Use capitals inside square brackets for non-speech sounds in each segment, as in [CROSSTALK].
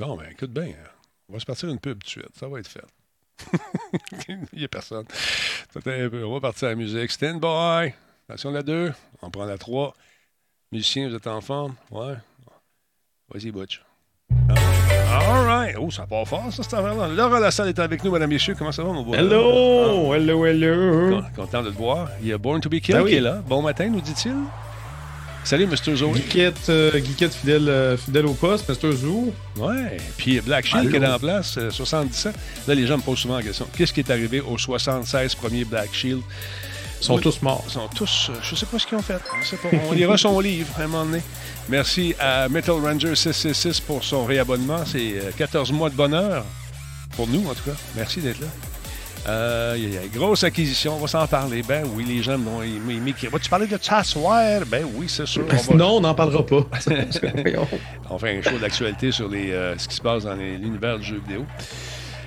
Bon, ben, écoute bien. On va se partir une pub tout de suite. Ça va être fait. [LAUGHS] Il n'y a personne. On va partir à la musique. Stand by. Attention, la 2. On prend la 3. Musicien, vous êtes en forme? Ouais. Vas-y, Butch. All right. Oh, ça part fort, ça, cette affaire-là. Laura Lassalle est avec nous, mesdames et messieurs. Comment ça va, mon beau? Hello! Hello, hello! Content de te voir. Il y a Born to be Killed Ben oui. qui est là. Bon matin, nous dit-il. Salut, Mr. Zoe. Geekette, euh, Geekette fidèle, euh, fidèle au poste, Mr. Zoo. Ouais. Puis Black Shield qui est en place, euh, 77. Là, les gens me posent souvent la question qu'est-ce qui est arrivé aux 76 premiers Black Shield? Ils sont Oui. tous morts. Ils sont tous. euh, je sais pas ce qu'ils ont fait. Je sais pas. On lira son [LAUGHS] livre à un moment donné. Merci à Metal Ranger 666 pour son réabonnement. C'est euh, 14 mois de bonheur. Pour nous, en tout cas. Merci d'être là. Euh, il y a- grosse acquisition, on va s'en parler. Ben oui, les gens aimer qui- Vas-tu parler de soir? Ben oui, c'est sûr. On va- Non, on n'en parlera pas. [LAUGHS] On fait un show d'actualité sur les, euh, ce qui se passe dans l'univers du jeu vidéo.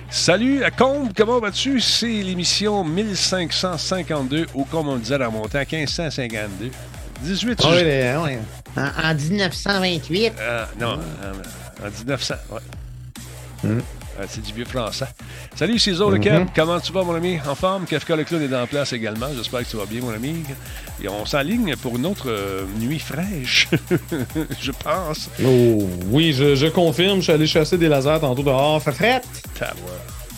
Salut à Combe, comment vas-tu? C'est l'émission 1552 ou comme on disait dans mon temps, 1552. 18 Ah, ju- ouais, les- ouais. En, en 1928. euh, non, en 1900. Ouais. Mm. Euh, c'est du vieux français. Salut Ciseaux le Mhm. Keb, comment tu vas mon ami? En forme? Kafka le clown est en place également. J'espère que tu vas bien mon ami. Et on s'enligne pour une autre euh, nuit fraîche, [LAUGHS] je pense. Oh, oui, je, je confirme, je suis allé chasser des lasers tantôt dehors. Fait frette. Tabarouette.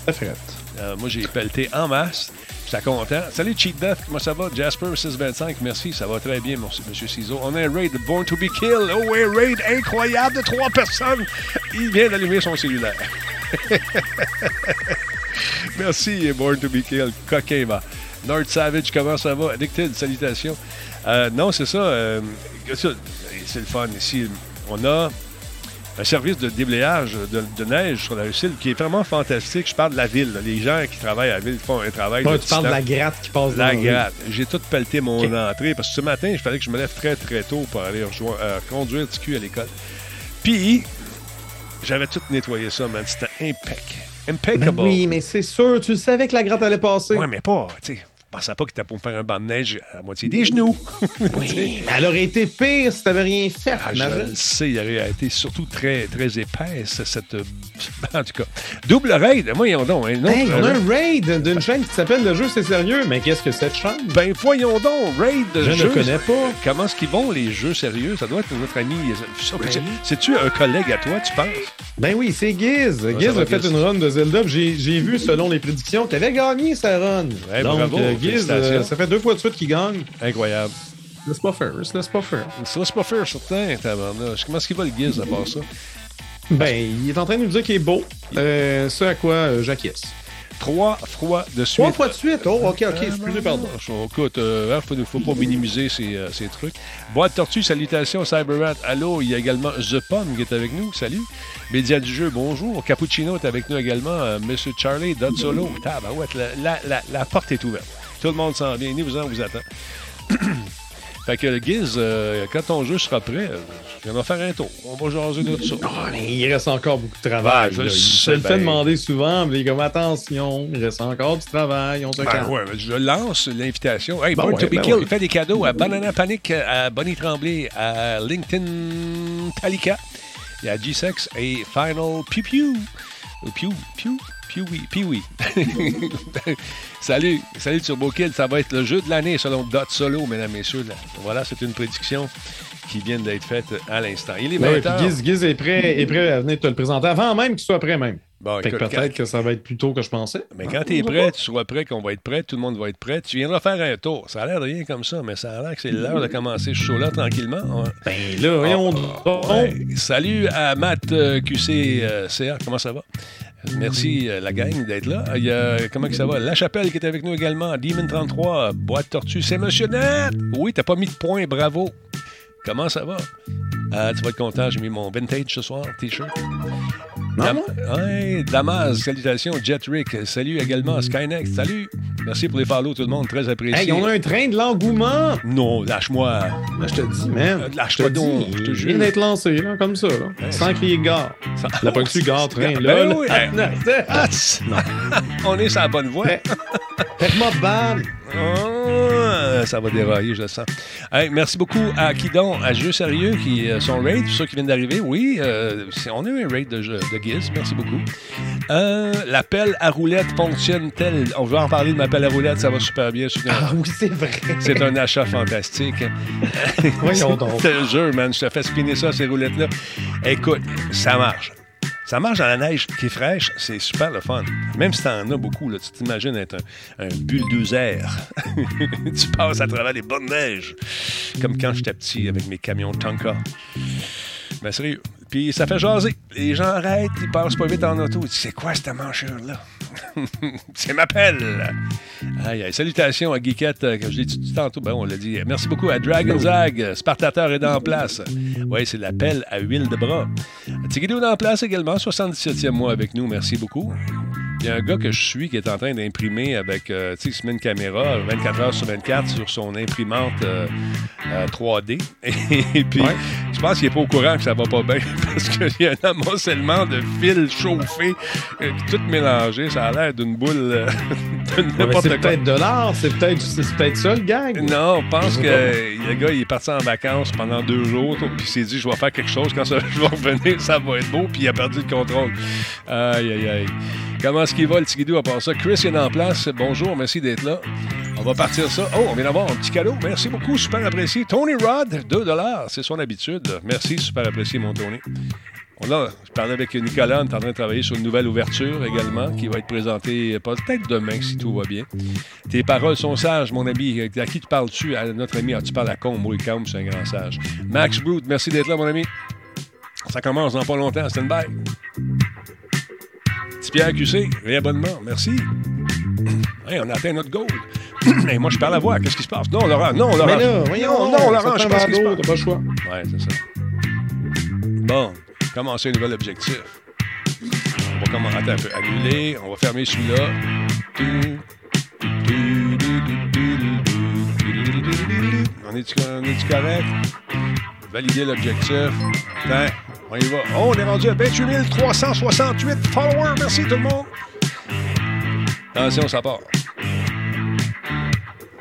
Fait frette. Euh, moi, j'ai pelleté en masse. J'étais content. Salut, Cheat Death. Comment ça va? Jasper625, merci. Ça va très bien, monsieur, Ciseaux. On a un raid Born to be Killed. Oh, un raid incroyable de trois personnes. Il vient d'allumer son cellulaire. [LAUGHS] merci, Born to be Killed. Coquin. Nord Savage, comment ça va? Addicted, salutations. Euh, non, c'est euh, ça, c'est le fun ici. On a un service de déblayage de, de neige sur la Russie qui est vraiment fantastique. Je parle de la ville. là. Les gens qui travaillent à la ville font un travail de tu parles de la gratte qui passe La gratte. J'ai tout pelleté mon entrée parce que ce matin, il fallait que je me lève très très tôt pour aller rejoindre, euh, conduire TQ à l'école. Puis, j'avais tout nettoyé ça, man. C'était impec. Impeccable. Ben oui, mais c'est sûr, tu le savais que la gratte allait passer. Ouais, mais pas, tu sais. Je pensais pas que t'étais pour me faire un banc de neige à moitié des genoux. [LAUGHS] Oui, elle aurait été pire si t'avais rien fait. Ah, je le sais, il aurait été surtout très, très épaisse, cette. euh, [LAUGHS] En tout cas, double raid. Voyons donc. Un autre Hey, on a raid. un raid d'une chaîne qui s'appelle Le jeu, c'est sérieux. Mais qu'est-ce que cette chaîne? Ben, voyons donc, raid de Je ne jeux. connais pas. Comment est-ce qu'ils vont, les jeux sérieux? Ça doit être notre ami. C'est- C'est-tu un collègue à toi, tu penses? Ben oui, c'est Giz. ça Giz a fait Giz. une run de Zelda. J'ai vu, selon les prédictions, qu'il avait gagné sa run. Ouais, Donc, bravo, euh, Giz, euh, ça fait deux fois de suite qu'il gagne. Incroyable. Laisse pas faire, laisse pas faire. C'est pas faire, certain, tabarnouche. Comment est-ce qu'il va le guise à part ça? Ben, il est en train de nous dire qu'il est beau. Euh, ce à quoi euh, j'acquiesce. Trois fois de suite. Trois fois de suite? Oh, ok, ok, excusez, pardon. Écoute, euh, faut, faut pas minimiser ces, euh, ces trucs. Boîte Tortue, salutations, Cyberrat. Allô, il y a également The Pomme qui est avec nous. Salut. Média du jeu, bonjour. Cappuccino est avec nous également. Euh, Monsieur Charlie, Dot Solo. La, la, la, la porte est ouverte. Tout le monde s'en vient. Ni vous en vous attend. [COUGHS] fait que le Giz, euh, quand ton jeu sera prêt, euh, on va faire un tour. On va jaser de ça. Ah, mais il reste encore beaucoup de travail. Ouais, je le bien. demander souvent. mais comme attention, il reste encore du travail. On se Ben calme. ouais, ben, je lance l'invitation. Hey, Ben Born ouais, to be ben Killed, ouais. fait des cadeaux à Banana Panic, à Bonnie Tremblay, à LinkedIn Talika, et à G-Sex et Final Pew Pew. Pew, Pew, Oui. [LAUGHS] salut, salut Turbo Kid, ça va être le jeu de l'année selon Dot Solo, mesdames, messieurs. Là. Voilà, c'est une prédiction qui vient d'être faite à l'instant. Il est 20 Ouais, puis heures. Giz, Giz est prêt, est prêt à venir te le présenter avant même qu'il soit prêt même. Bon, peut-être que ça va être plus tôt que je pensais. Mais quand tu es prêt, tu seras prêt, qu'on va être prêt, tout le monde va être prêt, tu viendras faire un tour. Ça a l'air de rien comme ça, mais ça a l'air que c'est l'heure de commencer ce show-là tranquillement. Ouais. Ben là, voyons Ah, ouais. Salut à Matt euh, QC euh, comment ça va? Merci euh, la gang d'être là. Il y a, comment que ça va? La Chapelle qui est avec nous également. Demon 33, Boîte Tortue, c'est Monsieur Net! Oui, t'as pas mis de point, bravo. Comment ça va? Euh, tu vas être content, j'ai mis mon vintage ce soir, t-shirt. Dam- ouais, Damas, salutations. Jet Rick, salut également. Skynex, salut. Merci pour les follows, tout le monde, très apprécié. Hey, on a un train de l'engouement! Non, lâche-moi. Ben, je te dis, man. Euh, lâche Je te pas donc, je te il jure. vient d'être lancé, là, comme ça, là. Sans crier gare. Ça- La pas dessus gare, train, Ben là. oui, là. hey. Ah, c- on est sur la bonne voie. Faites-moi de Euh, ça va dérailler, je le sens. Hey, merci beaucoup à Kidon, à Jeu Sérieux, qui euh, sont raid, ceux qui viennent d'arriver. Oui, euh, c'est- on a eu un raid de, de Giz. Merci beaucoup. Euh, L'appel à roulette fonctionne-t-elle? On veut en parler de pelle à roulette, ça va super bien. C'est un- Ah oui, c'est vrai. C'est un achat fantastique. Voyons donc. Je te jure, man, je te fais spinner ça, ces roulettes-là. Écoute, ça marche. Ça marche dans la neige qui est fraîche, c'est super le fun. Même si t'en as beaucoup, là, tu t'imagines être un, bulldozer. [LAUGHS] tu passes à travers les bonnes neiges. Comme quand j'étais petit avec mes camions Tonka. Ben sérieux. Puis ça fait jaser. Les gens arrêtent, ils passent pas vite en auto. Ils disent, c'est quoi cette manchure-là? [LAUGHS] c'est ma pelle. Aïe, aïe. Salutations à Geekette, euh, que je l'ai dit tantôt. Ben, on l'a dit. Merci beaucoup à Dragon Zag. Spartateur est en place. Oui, c'est la pelle à huile de bras. Tigidou est en place également. 77e mois avec nous. Merci beaucoup. Il y a un gars que je suis qui est en train d'imprimer avec, euh, tu sais, il se met une caméra 24 heures sur 24 sur son imprimante euh, euh, 3D. [LAUGHS] Et, puis, Ouais. je pense qu'il n'est pas au courant que ça va pas bien [LAUGHS] parce qu'il y a un amoncellement de fils chauffés, euh, tout mélangé. Ça a l'air d'une boule euh, [LAUGHS] de c'est peut-être de l'art, c'est peut-être ça le gag. Non, je pense que euh, le gars, il est parti en vacances pendant deux jours, puis il s'est dit, je vais faire quelque chose. Quand ça, je vais revenir, ça va être beau, puis il a perdu le contrôle. Aïe, aïe, aïe. Comment est-ce qu'il va, le petit guidou, à part ça? Chris est en place. Bonjour, merci d'être là. On va partir ça. Oh, on vient d'avoir un petit cadeau. Merci beaucoup, super apprécié. Tony Rod, 2 c'est son habitude. Merci, super apprécié, mon Tony. On a, je parlais avec Nicolas, on est en train de travailler sur une nouvelle ouverture également qui va être présentée euh, peut-être demain si tout va bien. Tes paroles sont sages, mon ami. À qui tu parles-tu? À notre ami, tu parles à Combe, oui, Combe, c'est un grand sage. Max Brute, merci d'être là, mon ami. Ça commence dans pas longtemps, stand by. Pierre QC, réabonnement, merci. Hey, on a atteint notre goal. Moi, je parle à voix, qu'est-ce qui se passe? Non, Laurent, non, Laurent. Mais là, voyons, non, non, Laurent, je pense qu'il se passe. pas le choix. Ouais, c'est ça. Bon, commencer un nouvel objectif. On va commencer un peu. Annuler, on va fermer celui-là. On est-tu est-tu correct? Valider l'objectif. On y va. Oh, on est rendu à 28 368 followers. Merci tout le monde. Attention, ça part.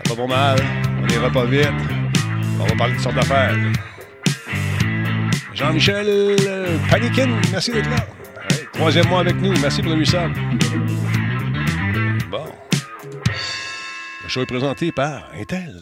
Ça va pas mal. On ira pas vite. On va parler de sortes d'affaires. Jean-Michel euh, Panikin, merci d'être là. Troisième mois avec nous, merci pour le 800. Bon. Le show est présenté par Intel.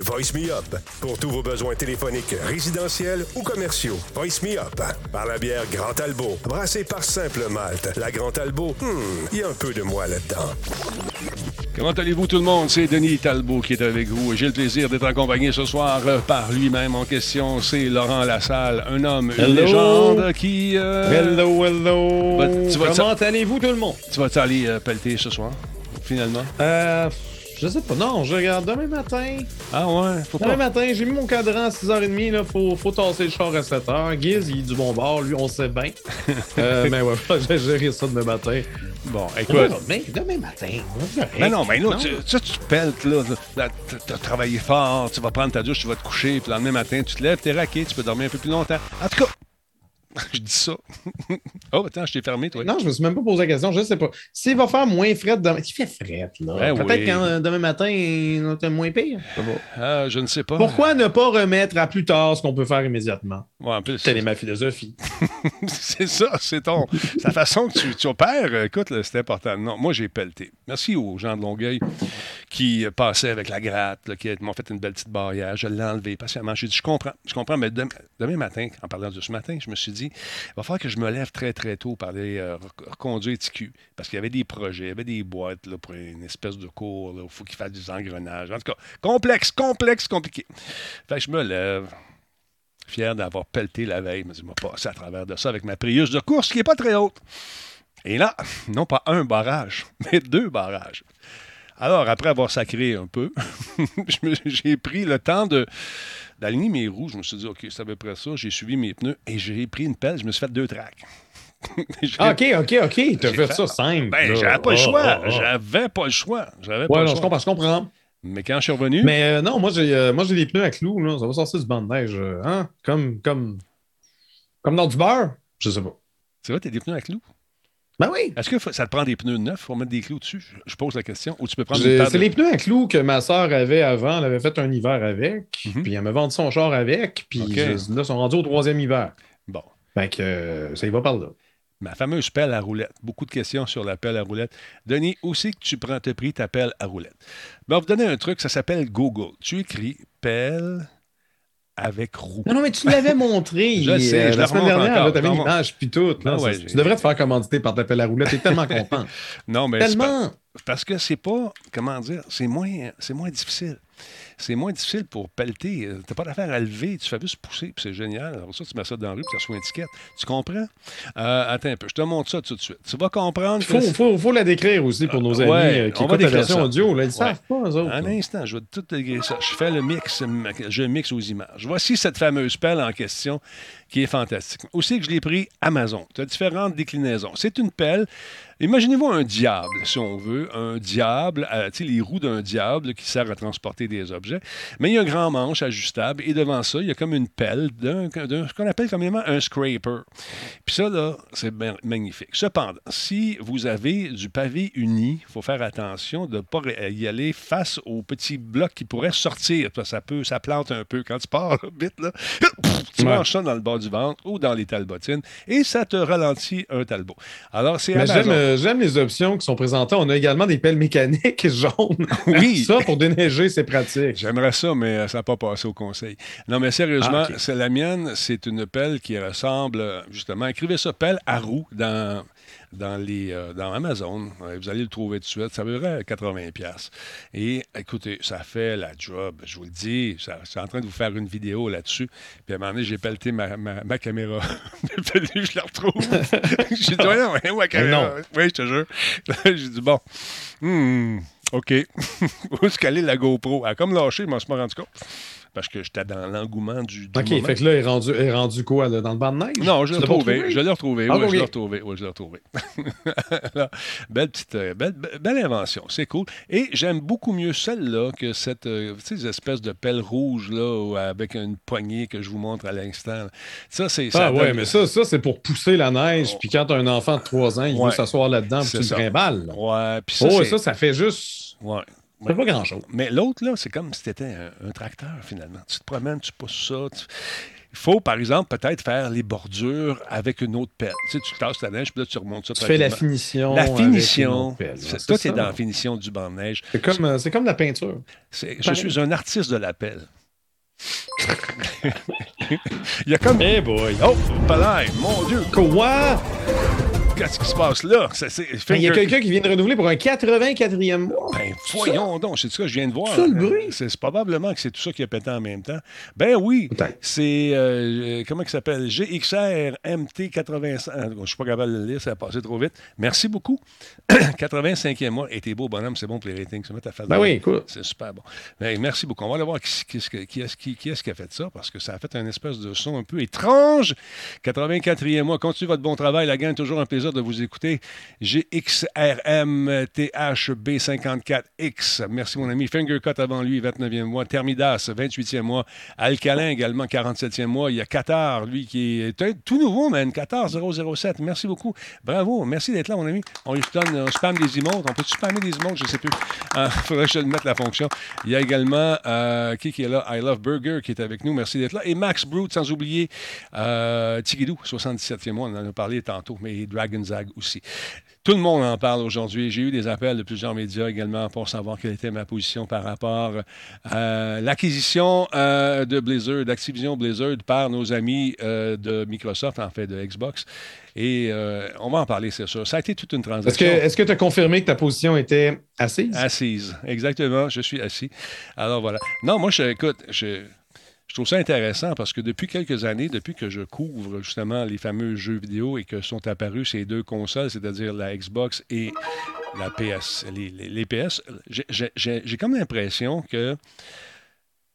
Voice Me Up pour tous vos besoins téléphoniques résidentiels ou commerciaux. Voice Me Up par la bière Grand Talbot, brassée par Simple Malte. La Grand Talbot, hmm, il y a un peu de moi là-dedans. Comment allez-vous tout le monde? C'est Denis Talbot qui est avec vous. J'ai le plaisir d'être accompagné ce soir euh, par lui-même en question. C'est Laurent Lassalle, un homme, une Hello. légende qui... euh, Hello, hello. Bah, tu vas- Comment allez-vous tout le monde? Tu vas t'aller euh, pelleter ce soir, finalement? Euh, je sais pas. Non, je regarde demain matin. Ah ouais, faut Demain pas... matin, j'ai mis mon cadran à 6h30. Là, faut, faut tasser le char à 7h. Giz, il est du bon bord. Lui, on sait bien. [LAUGHS] euh, mais ouais, j'ai géré ça demain matin. Bon, écoute... Demain, demain matin. Mais non, mais non, tu, tu, tu peltes, là. là tu as travaillé fort, tu vas prendre ta douche, tu vas te coucher, puis le lendemain matin, tu te lèves, t'es raqué, tu peux dormir un peu plus longtemps. En tout cas, [LAUGHS] je dis ça. [LAUGHS] oh, attends, je t'ai fermé, toi. Non, je me suis même pas posé la question, je sais pas. S'il va faire moins fret demain. Il fait fret, là. Ben Peut-être oui. euh, demain matin, il va être moins pire. Ah, je ne sais pas. Pourquoi ne pas remettre à plus tard ce qu'on peut faire immédiatement? Ouais, en plus, Telle est ma philosophie. [LAUGHS] c'est ça, c'est ton. c'est la façon que tu, tu opères. Écoute, c'est important. Non, moi, j'ai pelleté. Merci aux gens de Longueuil qui passaient avec la gratte, là, qui m'ont fait une belle petite barrière. Je l'ai enlevé patiemment. J'ai dit, je comprends, je comprends, mais dem- demain matin, en parlant de ce matin, je me suis dit, il va falloir que je me lève très, très tôt pour aller euh, rec- reconduire TQ. Parce qu'il y avait des projets, il y avait des boîtes là, pour une espèce de cours. où Il faut qu'il fasse des engrenages. En tout cas, complexe, complexe, compliqué. Fait que je me lève fier d'avoir pelleté la veille. Dis, je vais passer à travers de ça avec ma Prius de course qui n'est pas très haute. Et là, non pas un barrage, [LAUGHS] mais deux barrages. Alors, après avoir sacré un peu, [LAUGHS] j'ai pris le temps de d'aligner mes roues. Je me suis dit, OK, c'est à peu près ça. J'ai suivi mes pneus et j'ai pris une pelle. Je me suis fait deux tracks. [LAUGHS] Ah, ok, ok, ok. T'as fait, fait- ça simple. Ben, j'avais pas le choix. ah, ah. J'avais pas le choix. J'avais pas Ouais, le non, je choix. comprends, je comprends. Mais quand je suis revenu, Mais euh, non, moi j'ai euh, moi j'ai des pneus à clous, là. Ça va sortir du banc de neige. euh, hein? Comme, comme, comme dans du beurre? Je sais pas. c'est vrai, t'as des pneus à clous? Ben oui. Est-ce que faut- ça te prend des pneus neufs pour mettre des clous dessus? Je- pose la question. Ou tu peux prendre C'est de- les pneus à clous que ma soeur avait avant. Elle avait fait un hiver avec. Mhm. Puis elle m'a vendu son char avec. Puis je- là, ils sont rendus au troisième hiver. Bon. Fait que euh, ça y va par là. Ma fameuse pelle à roulette. Beaucoup de questions sur la pelle à roulette. Denis, où c'est que tu prends, te pris ta pelle à roulette? Ben, on va vous donner un truc, ça s'appelle Google. Tu écris pelle avec roue. Non, non, mais tu l'avais montré [LAUGHS] Je sais, euh, je la semaine dernière. Tu avais une image puis tout. là. Ah ouais, tu devrais te faire commanditer par ta pelle à roulette. T'es tellement [LAUGHS] content. Non, mais tellement. Parce que c'est pas, comment dire, c'est moins, c'est moins difficile. C'est moins difficile pour pelleter. T'as pas d'affaire à lever, tu fais juste pousser, puis c'est génial. Alors ça, tu mets ça dans la rue, puis tu reçois une étiquette. Tu comprends? Euh, attends un peu, je te montre ça tout de suite. Tu vas comprendre Il faut, que... faut, faut la décrire aussi pour nos amis Ouais, euh, qui on va écoutent la décrire version ça. audio. Là, ils ne Ouais. savent pas, eux autres. Un là. instant, je vais tout décrire ça. Je fais le mix, je mixe aux images. Voici cette fameuse pelle en question qui est fantastique. Aussi que je l'ai pris Amazon. Tu as différentes déclinaisons. C'est une pelle. Imaginez-vous un diable, si on veut, un diable, euh, tu sais, les roues d'un diable qui sert à transporter des objets. Mais il y a un grand manche ajustable et devant ça, il y a comme une pelle d'un, ce qu'on appelle communément un scraper. Puis ça, là, c'est ma- magnifique. Cependant, si vous avez du pavé uni, il faut faire attention de ne pas ré- y aller face aux petits blocs qui pourraient sortir. Ça, ça peut, ça plante un peu. Quand tu pars là, vite, là, tu Ouais. manges ça dans le bas du ventre ou dans les talbotines et ça te ralentit un talbot. Alors, c'est j'aime, euh, j'aime les options qui sont présentées. On a également des pelles mécaniques [LAUGHS] jaunes. Oui. Ça, pour déneiger, c'est pratique. J'aimerais ça, mais euh, ça n'a pas passé au conseil. Non, mais sérieusement, Ah, c'est la mienne, c'est une pelle qui ressemble, justement, écrivez ça, pelle à roue dans, dans, les, euh, dans Amazon. Ouais, Vous allez le trouver tout de suite. Ça vaudrait 80$. piastres. Et écoutez, ça fait la job. Je vous le dis, ça- je suis en train de vous faire une vidéo là-dessus. Puis à un moment donné, j'ai pelleté ma, ma, ma caméra. [LAUGHS] Je la retrouve. [LAUGHS] j'ai dit, voyons, voyons, ma caméra. non. Oui, je te jure. [LAUGHS] j'ai dit, bon, hmm, OK. Où est-ce qu'elle est la GoPro? Elle a comme lâché, je m'en suis pas rendu compte. Parce que j'étais dans l'engouement du, du OK, moment. fait que là, il est rendu, il est rendu quoi, là, dans le banc de neige? Non, je l'ai retrouvé. trouvé? Je l'ai retrouvé. Ah, oui, je l'ai retrouvé. Oui, je l'ai retrouvé. Belle petite, euh, belle, belle- invention. C'est cool. Et j'aime beaucoup mieux celle-là que cette, euh, ces espèces de pelle rouge, là, avec une poignée que je vous montre à l'instant. Ça, c'est. ça Ah ouais, mais ça, ça c'est pour pousser la neige. Puis quand un enfant de 3 ans, il Ouais. veut s'asseoir là-dedans, puis tu le trimbales. Ouais, puis ça, Oh, ça, ça fait juste. ouais. Ça fait pas grand-chose. Mais l'autre, là, c'est comme si tu étais un, un tracteur, finalement. Tu te promènes, tu pousses ça. tu- Il faut, par exemple, peut-être faire les bordures avec une autre pelle. Tu sais, tu tasses la neige, puis là, tu remontes ça Tu fais la finition. La avec une finition. pelle, C'est- ouais, toi, c'est tu es dans la finition du banc de neige. C'est comme, euh, c'est comme la peinture. C'est- je suis un artiste de la pelle. [LAUGHS] Il y a comme. Eh boy. Oh, palais, mon Dieu, Quoi? Qu'est-ce qui se passe là? Il y a quelqu'un qui vient de renouveler pour un 84e mois. Ben, voyons donc, c'est ça que je viens de voir. Ça, le bruit? C'est c'est probablement que c'est tout ça qui a pété en même temps. Ben oui, c'est, euh, comment il s'appelle? GXR MT85. Ah, Je suis pas capable de le lire, ça a passé trop vite. Merci beaucoup. [CLEARS THROAT] 85e mois. Et t'es beau, bonhomme, c'est bon pour les ratings. Ça face Ben oui. C'est super bon. Ben, merci beaucoup. On va aller voir qui, qui, qui, qui est-ce qui, qui est-ce qui a fait ça, parce que ça a fait un espèce de son un peu étrange. 84e mois. Continuez votre bon travail. La gang, toujours un plaisir de vous écouter. GXRMTHB54X. Merci, mon ami. Fingercut avant lui, 29e mois. Thermidas, 28e mois. Alcalin également, 47e mois. Il y a Qatar, lui, qui est tout nouveau, man. Qatar 007. Merci beaucoup. Bravo. Merci d'être là, mon ami. On lui donne, on spam des emotes. On peut spammer des emotes? Je ne sais plus. Il [LAUGHS] faudrait que je le mette la fonction. Il y a également euh, qui, qui est là? I Love Burger qui est avec nous. Merci d'être là. Et Max Brute, sans oublier euh, Tigidou, 77e mois. On en a parlé tantôt, mais Dragon Aussi. Tout le monde en parle aujourd'hui. J'ai eu des appels de plusieurs médias également pour savoir quelle était ma position par rapport à l'acquisition euh, de Blizzard, d'Activision Blizzard par nos amis euh, de Microsoft, en fait, de Xbox. Et euh, on va en parler, c'est sûr. Ça a été toute une Est-ce transaction. que tu as confirmé que ta position était assise? Assise, exactement. Je suis assis. Alors voilà. Non, moi, je, écoute, je, je trouve ça intéressant parce que depuis quelques années, depuis que je couvre justement les fameux jeux vidéo et que sont apparus ces deux consoles, c'est-à-dire la Xbox et la PS, les, PS, j'ai- comme l'impression que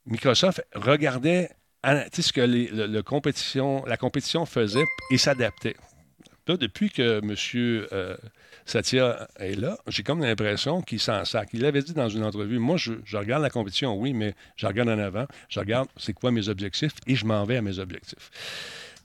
Microsoft regardait sais, ce que le- la compétition faisait et s'adaptait. Là, depuis que M. Satya est là, j'ai comme l'impression qu'il s'en sac. Il avait dit dans une entrevue, moi, je, je regarde la compétition, oui, mais je regarde en avant, je regarde c'est quoi mes objectifs et je m'en vais à mes objectifs.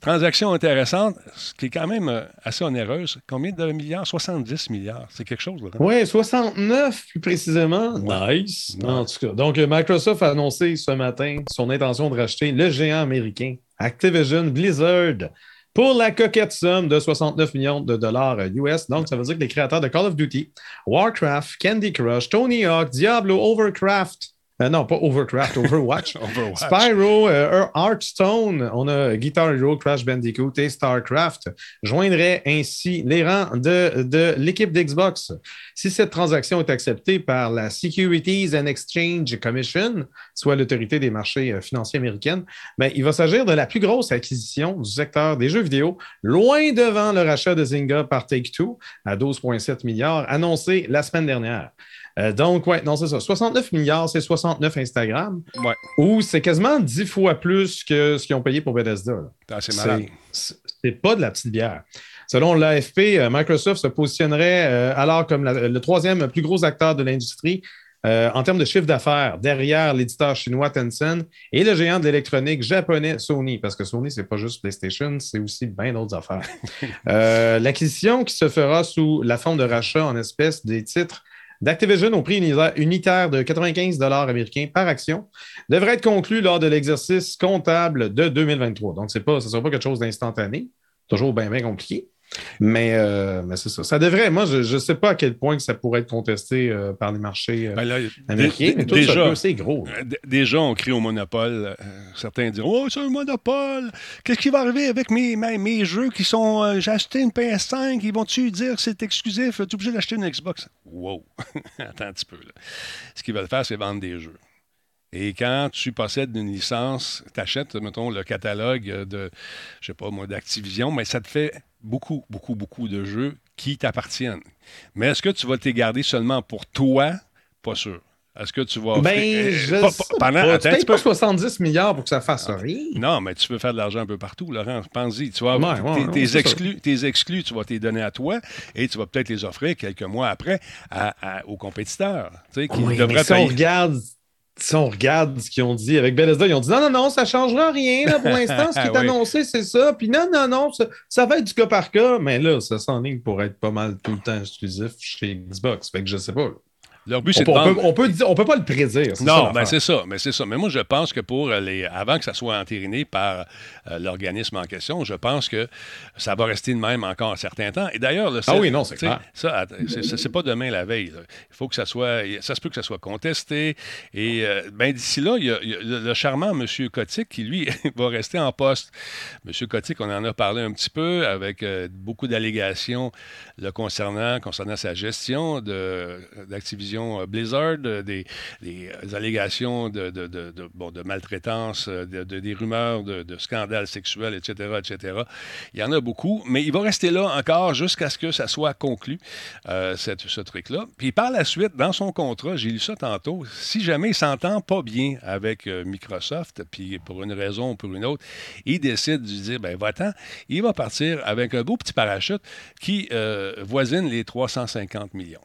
Transaction intéressante, ce qui est quand même euh, assez onéreuse. Combien de milliards? 70 milliards. C'est quelque chose, là. Oui, 69 plus précisément. Nice. Ouais. En tout cas, donc euh, Microsoft a annoncé ce matin son intention de racheter le géant américain Activision Blizzard pour la coquette somme de 69 millions de dollars US. Donc, ça veut dire que les créateurs de Call of Duty, Warcraft, Candy Crush, Tony Hawk, Diablo, Overcraft, euh, non, pas Overcraft, Overwatch, [LAUGHS] Overwatch. Spyro, euh, Hearthstone, on a Guitar Hero, Crash Bandicoot et StarCraft joindraient ainsi les rangs de, de l'équipe d'Xbox. Si cette transaction est acceptée par la Securities and Exchange Commission, soit l'autorité des marchés euh, financiers américaine, ben, il va s'agir de la plus grosse acquisition du secteur des jeux vidéo, loin devant le rachat de Zynga par Take-Two à 12,7 milliards, annoncé la semaine dernière. Euh, donc, ouais, non, c'est ça. 69 milliards, c'est 69 Instagram. Ouais, Ou c'est quasiment 10 fois plus que ce qu'ils ont payé pour Bethesda. c'est malade. C'est pas de la petite bière. Selon l'AFP, euh, Microsoft se positionnerait euh, alors comme la- le troisième plus gros acteur de l'industrie euh, en termes de chiffre d'affaires derrière l'éditeur chinois Tencent et le géant de l'électronique japonais Sony, parce que Sony, c'est pas juste PlayStation, c'est aussi bien d'autres affaires. [LAUGHS] Euh, L'acquisition qui se fera sous la forme de rachat en espèces des titres d'Activision au prix unitaire- de 95 américains par action devrait être conclue lors de l'exercice comptable de 2023. Donc, ce ne sera pas quelque chose d'instantané, toujours bien, bien compliqué. Mais, euh, mais c'est ça. Ça devrait, moi, je ne sais pas à quel point que ça pourrait être contesté euh, par les marchés euh, Ben là, américains, dé- mais tout déjà, c'est gros. Déjà, on crie au monopole. Certains diront Oh, c'est un monopole. Qu'est-ce qui va arriver avec mes, mes, mes jeux qui sont. J'ai acheté une PS5. Ils vont-tu dire que c'est exclusif? Tu es obligé d'acheter une Xbox? Wow [LAUGHS] Attends un petit peu. Là. Ce qu'ils veulent faire, c'est vendre des jeux. Et quand tu possèdes une licence, tu achètes, mettons, le catalogue de, je sais pas moi, d'Activision, mais ça te fait beaucoup, beaucoup, beaucoup de jeux qui t'appartiennent. Mais est-ce que tu vas les garder seulement pour toi? Pas sûr. Est-ce que tu vas. Ben, offrir- je pas- sais pendant, pas. attends Tu un payes petit pas peu. 70 milliards pour que ça fasse rien. Non, mais tu peux faire de l'argent un peu partout, Laurent. Pense-y. Tu vas, Ouais, ouais, tes, ouais, exclus, tes exclus, tu vas les donner à toi et tu vas peut-être les offrir quelques mois après à- à- aux compétiteurs. Tu sais, qui Oui, devraient mais si on regarde, si on regarde ce qu'ils ont dit avec Bethesda, ils ont dit non, non, non, ça ne changera rien là, pour l'instant. Ce qui est [LAUGHS] Oui. annoncé, c'est ça. Puis non, non, non, ça, ça va être du cas par cas. Mais là, ça s'enligne pour être pas mal tout le temps exclusif chez Xbox. Fait que je sais pas. Là. Leur but, On peut, de on, peut, on, peut dire- on peut pas le prédire. ça Non, ben c'est ça, mais c'est ça. Mais moi, je pense que pour les, avant que ça soit entériné par euh, l'organisme en question, je pense que ça va rester de même encore un certain temps. Et d'ailleurs, le Ah oui, non, c'est clair. Ça, c'est- pas demain la veille. là. Il faut que ça soit, ça se peut que ça soit contesté. Et euh, ben d'ici là, il y a, il y a le, le charmant M. Kotick qui lui [LAUGHS] va rester en poste. M. Kotick, on en a parlé un petit peu avec euh, beaucoup d'allégations le concernant, concernant sa gestion de- d'Activision euh, Blizzard, euh, des, des allégations de, de- de- maltraitance, euh, de, de- des rumeurs de, scandales sexuels, etc., etc. Il y en a beaucoup, mais il va rester là encore jusqu'à ce que ça soit conclu, euh, cette- ce truc-là. Puis par la suite, dans son contrat, j'ai lu ça tantôt, si jamais il s'entend pas bien avec euh, Microsoft, puis pour une raison ou pour une autre, il décide de dire, ben va-t'en, il va partir avec un beau petit parachute qui euh, voisine les 350 millions.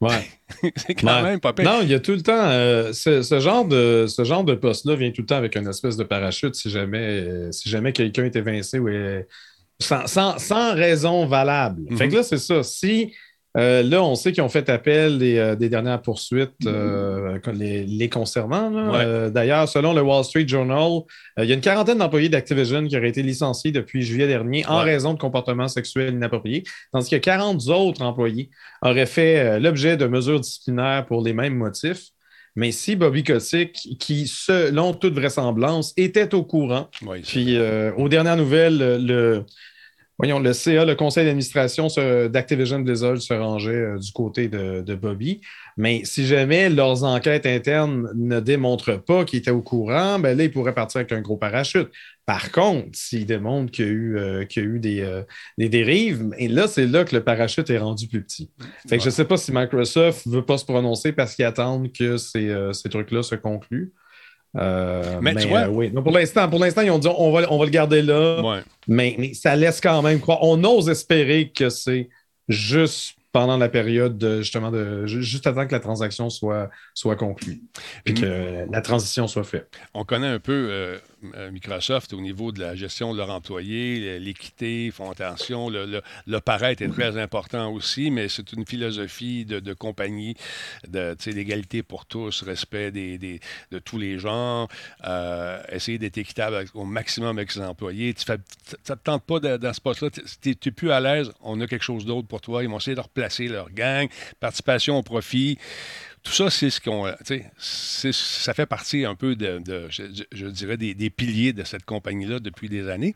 Ouais. [LAUGHS] C'est quand Ouais. même pas pire. Non, il y a tout le temps. euh, ce, ce genre de, ce genre de poste-là vient tout le temps avec une espèce de parachute si jamais, euh, si jamais quelqu'un est évincé ou est- sans, sans- sans raison valable. Mhm. Fait que là, c'est ça. Si euh, là, on sait qu'ils ont fait appel des, euh, des dernières poursuites euh, les, les concernant. Ouais. Euh, D'ailleurs, selon le Wall Street Journal, il y a une quarantaine d'employés d'Activision qui auraient été licenciés depuis juillet dernier en Ouais. raison de comportements sexuels inappropriés, tandis que 40 autres employés auraient fait l'objet de mesures disciplinaires pour les mêmes motifs. Mais si Bobby Kotick, qui, selon toute vraisemblance, était au courant, Oui, puis euh, aux dernières nouvelles, le, Voyons, le CA, le conseil d'administration d'Activision Blizzard se rangeait euh, du côté de, de Bobby. Mais si jamais leurs enquêtes internes ne démontrent pas qu'ils étaient au courant, ben là, ils pourraient partir avec un gros parachute. Par contre, s'ils démontrent qu'il y a eu, euh, qu'il y a eu des, euh, des dérives, et là, c'est là que le parachute est rendu plus petit. Fait que je ne sais pas si Microsoft ne veut pas se prononcer parce qu'ils attendent que ces, ces trucs-là se concluent. Euh, Mais tu vois- euh, oui. Pour l'instant, pour l'instant, ils ont dit on va, on va le garder là. Ouais. Mais, mais ça laisse quand même croire. On ose espérer que c'est juste pendant la période de, justement de ju- juste avant que la transaction soit, soit conclue et que euh, la transition soit faite. On connaît un peu euh, Microsoft au niveau de la gestion de leurs employés, l'équité, ils font attention. Le, le, le paraître est très important aussi, mais c'est une philosophie de, de compagnie, de l'égalité pour tous, respect des, des- de tous les genres, euh, essayer d'être équitable au maximum avec ses employés. Tu ne te tente pas dans ce poste-là, tu n'es plus à l'aise, on a quelque chose d'autre pour toi. Ils vont essayer de replacer leur gang, participation au profit. Tout ça, c'est ce qu'on. c'est- Ça fait partie un peu de, de- je, dirais, des, des piliers de cette compagnie-là depuis des années.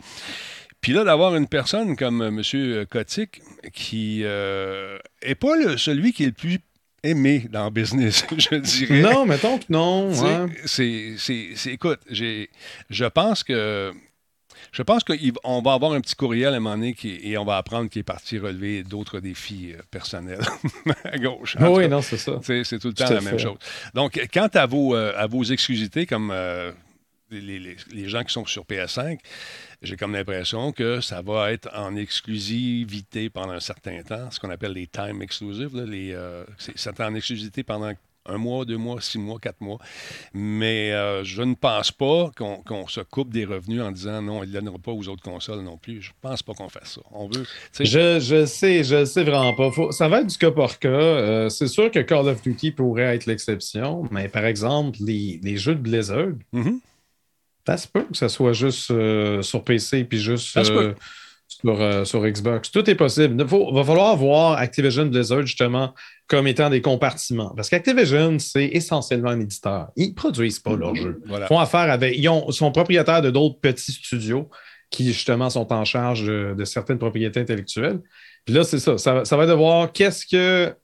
Puis là, d'avoir une personne comme euh, M. Kotick qui n'est pas le- celui qui est le plus aimé dans le business, [LAUGHS] je dirais. Non, mettons que non. Hein. c'est- écoute, j'ai, je pense que je pense qu'on va avoir un petit courriel à un moment donné qui- et on va apprendre qu'il est parti relever d'autres défis euh, personnels [LAUGHS] à gauche. En oui, non, c'est ça. c'est, tout le temps la même chose. Donc, quant à vos, euh, à vos exclusivités, comme euh, les, les- les gens qui sont sur PS5, j'ai comme l'impression que ça va être en exclusivité pendant un certain temps, ce qu'on appelle les time exclusive. là, les, euh, c'est, c'est en exclusivité pendant un mois, deux mois, six mois, quatre mois. Mais euh, je ne pense pas qu'on, qu'on se coupe des revenus en disant non, il ne donnera pas aux autres consoles non plus. Je pense pas qu'on fasse ça. On veut. Je, je sais, je sais vraiment pas. Faut- ça va être du cas par cas. Euh, c'est sûr que Call of Duty pourrait être l'exception, mais par exemple, les, les jeux de Blizzard, Mhm. ça se peut que ça soit juste euh, sur PC puis juste Ça se peut. Euh, sur, euh, sur Xbox. Tout est possible. Il va falloir voir Activision Blizzard justement comme étant des compartiments. Parce qu'Activision, c'est essentiellement un éditeur. Ils produisent pas leurs jeux. Voilà. Ils font affaire avec. Ils ont- sont propriétaires de d'autres petits studios qui, justement, sont en charge de, de certaines propriétés intellectuelles. Puis là, c'est ça. Ça, ça va être de voir qu'est-ce que.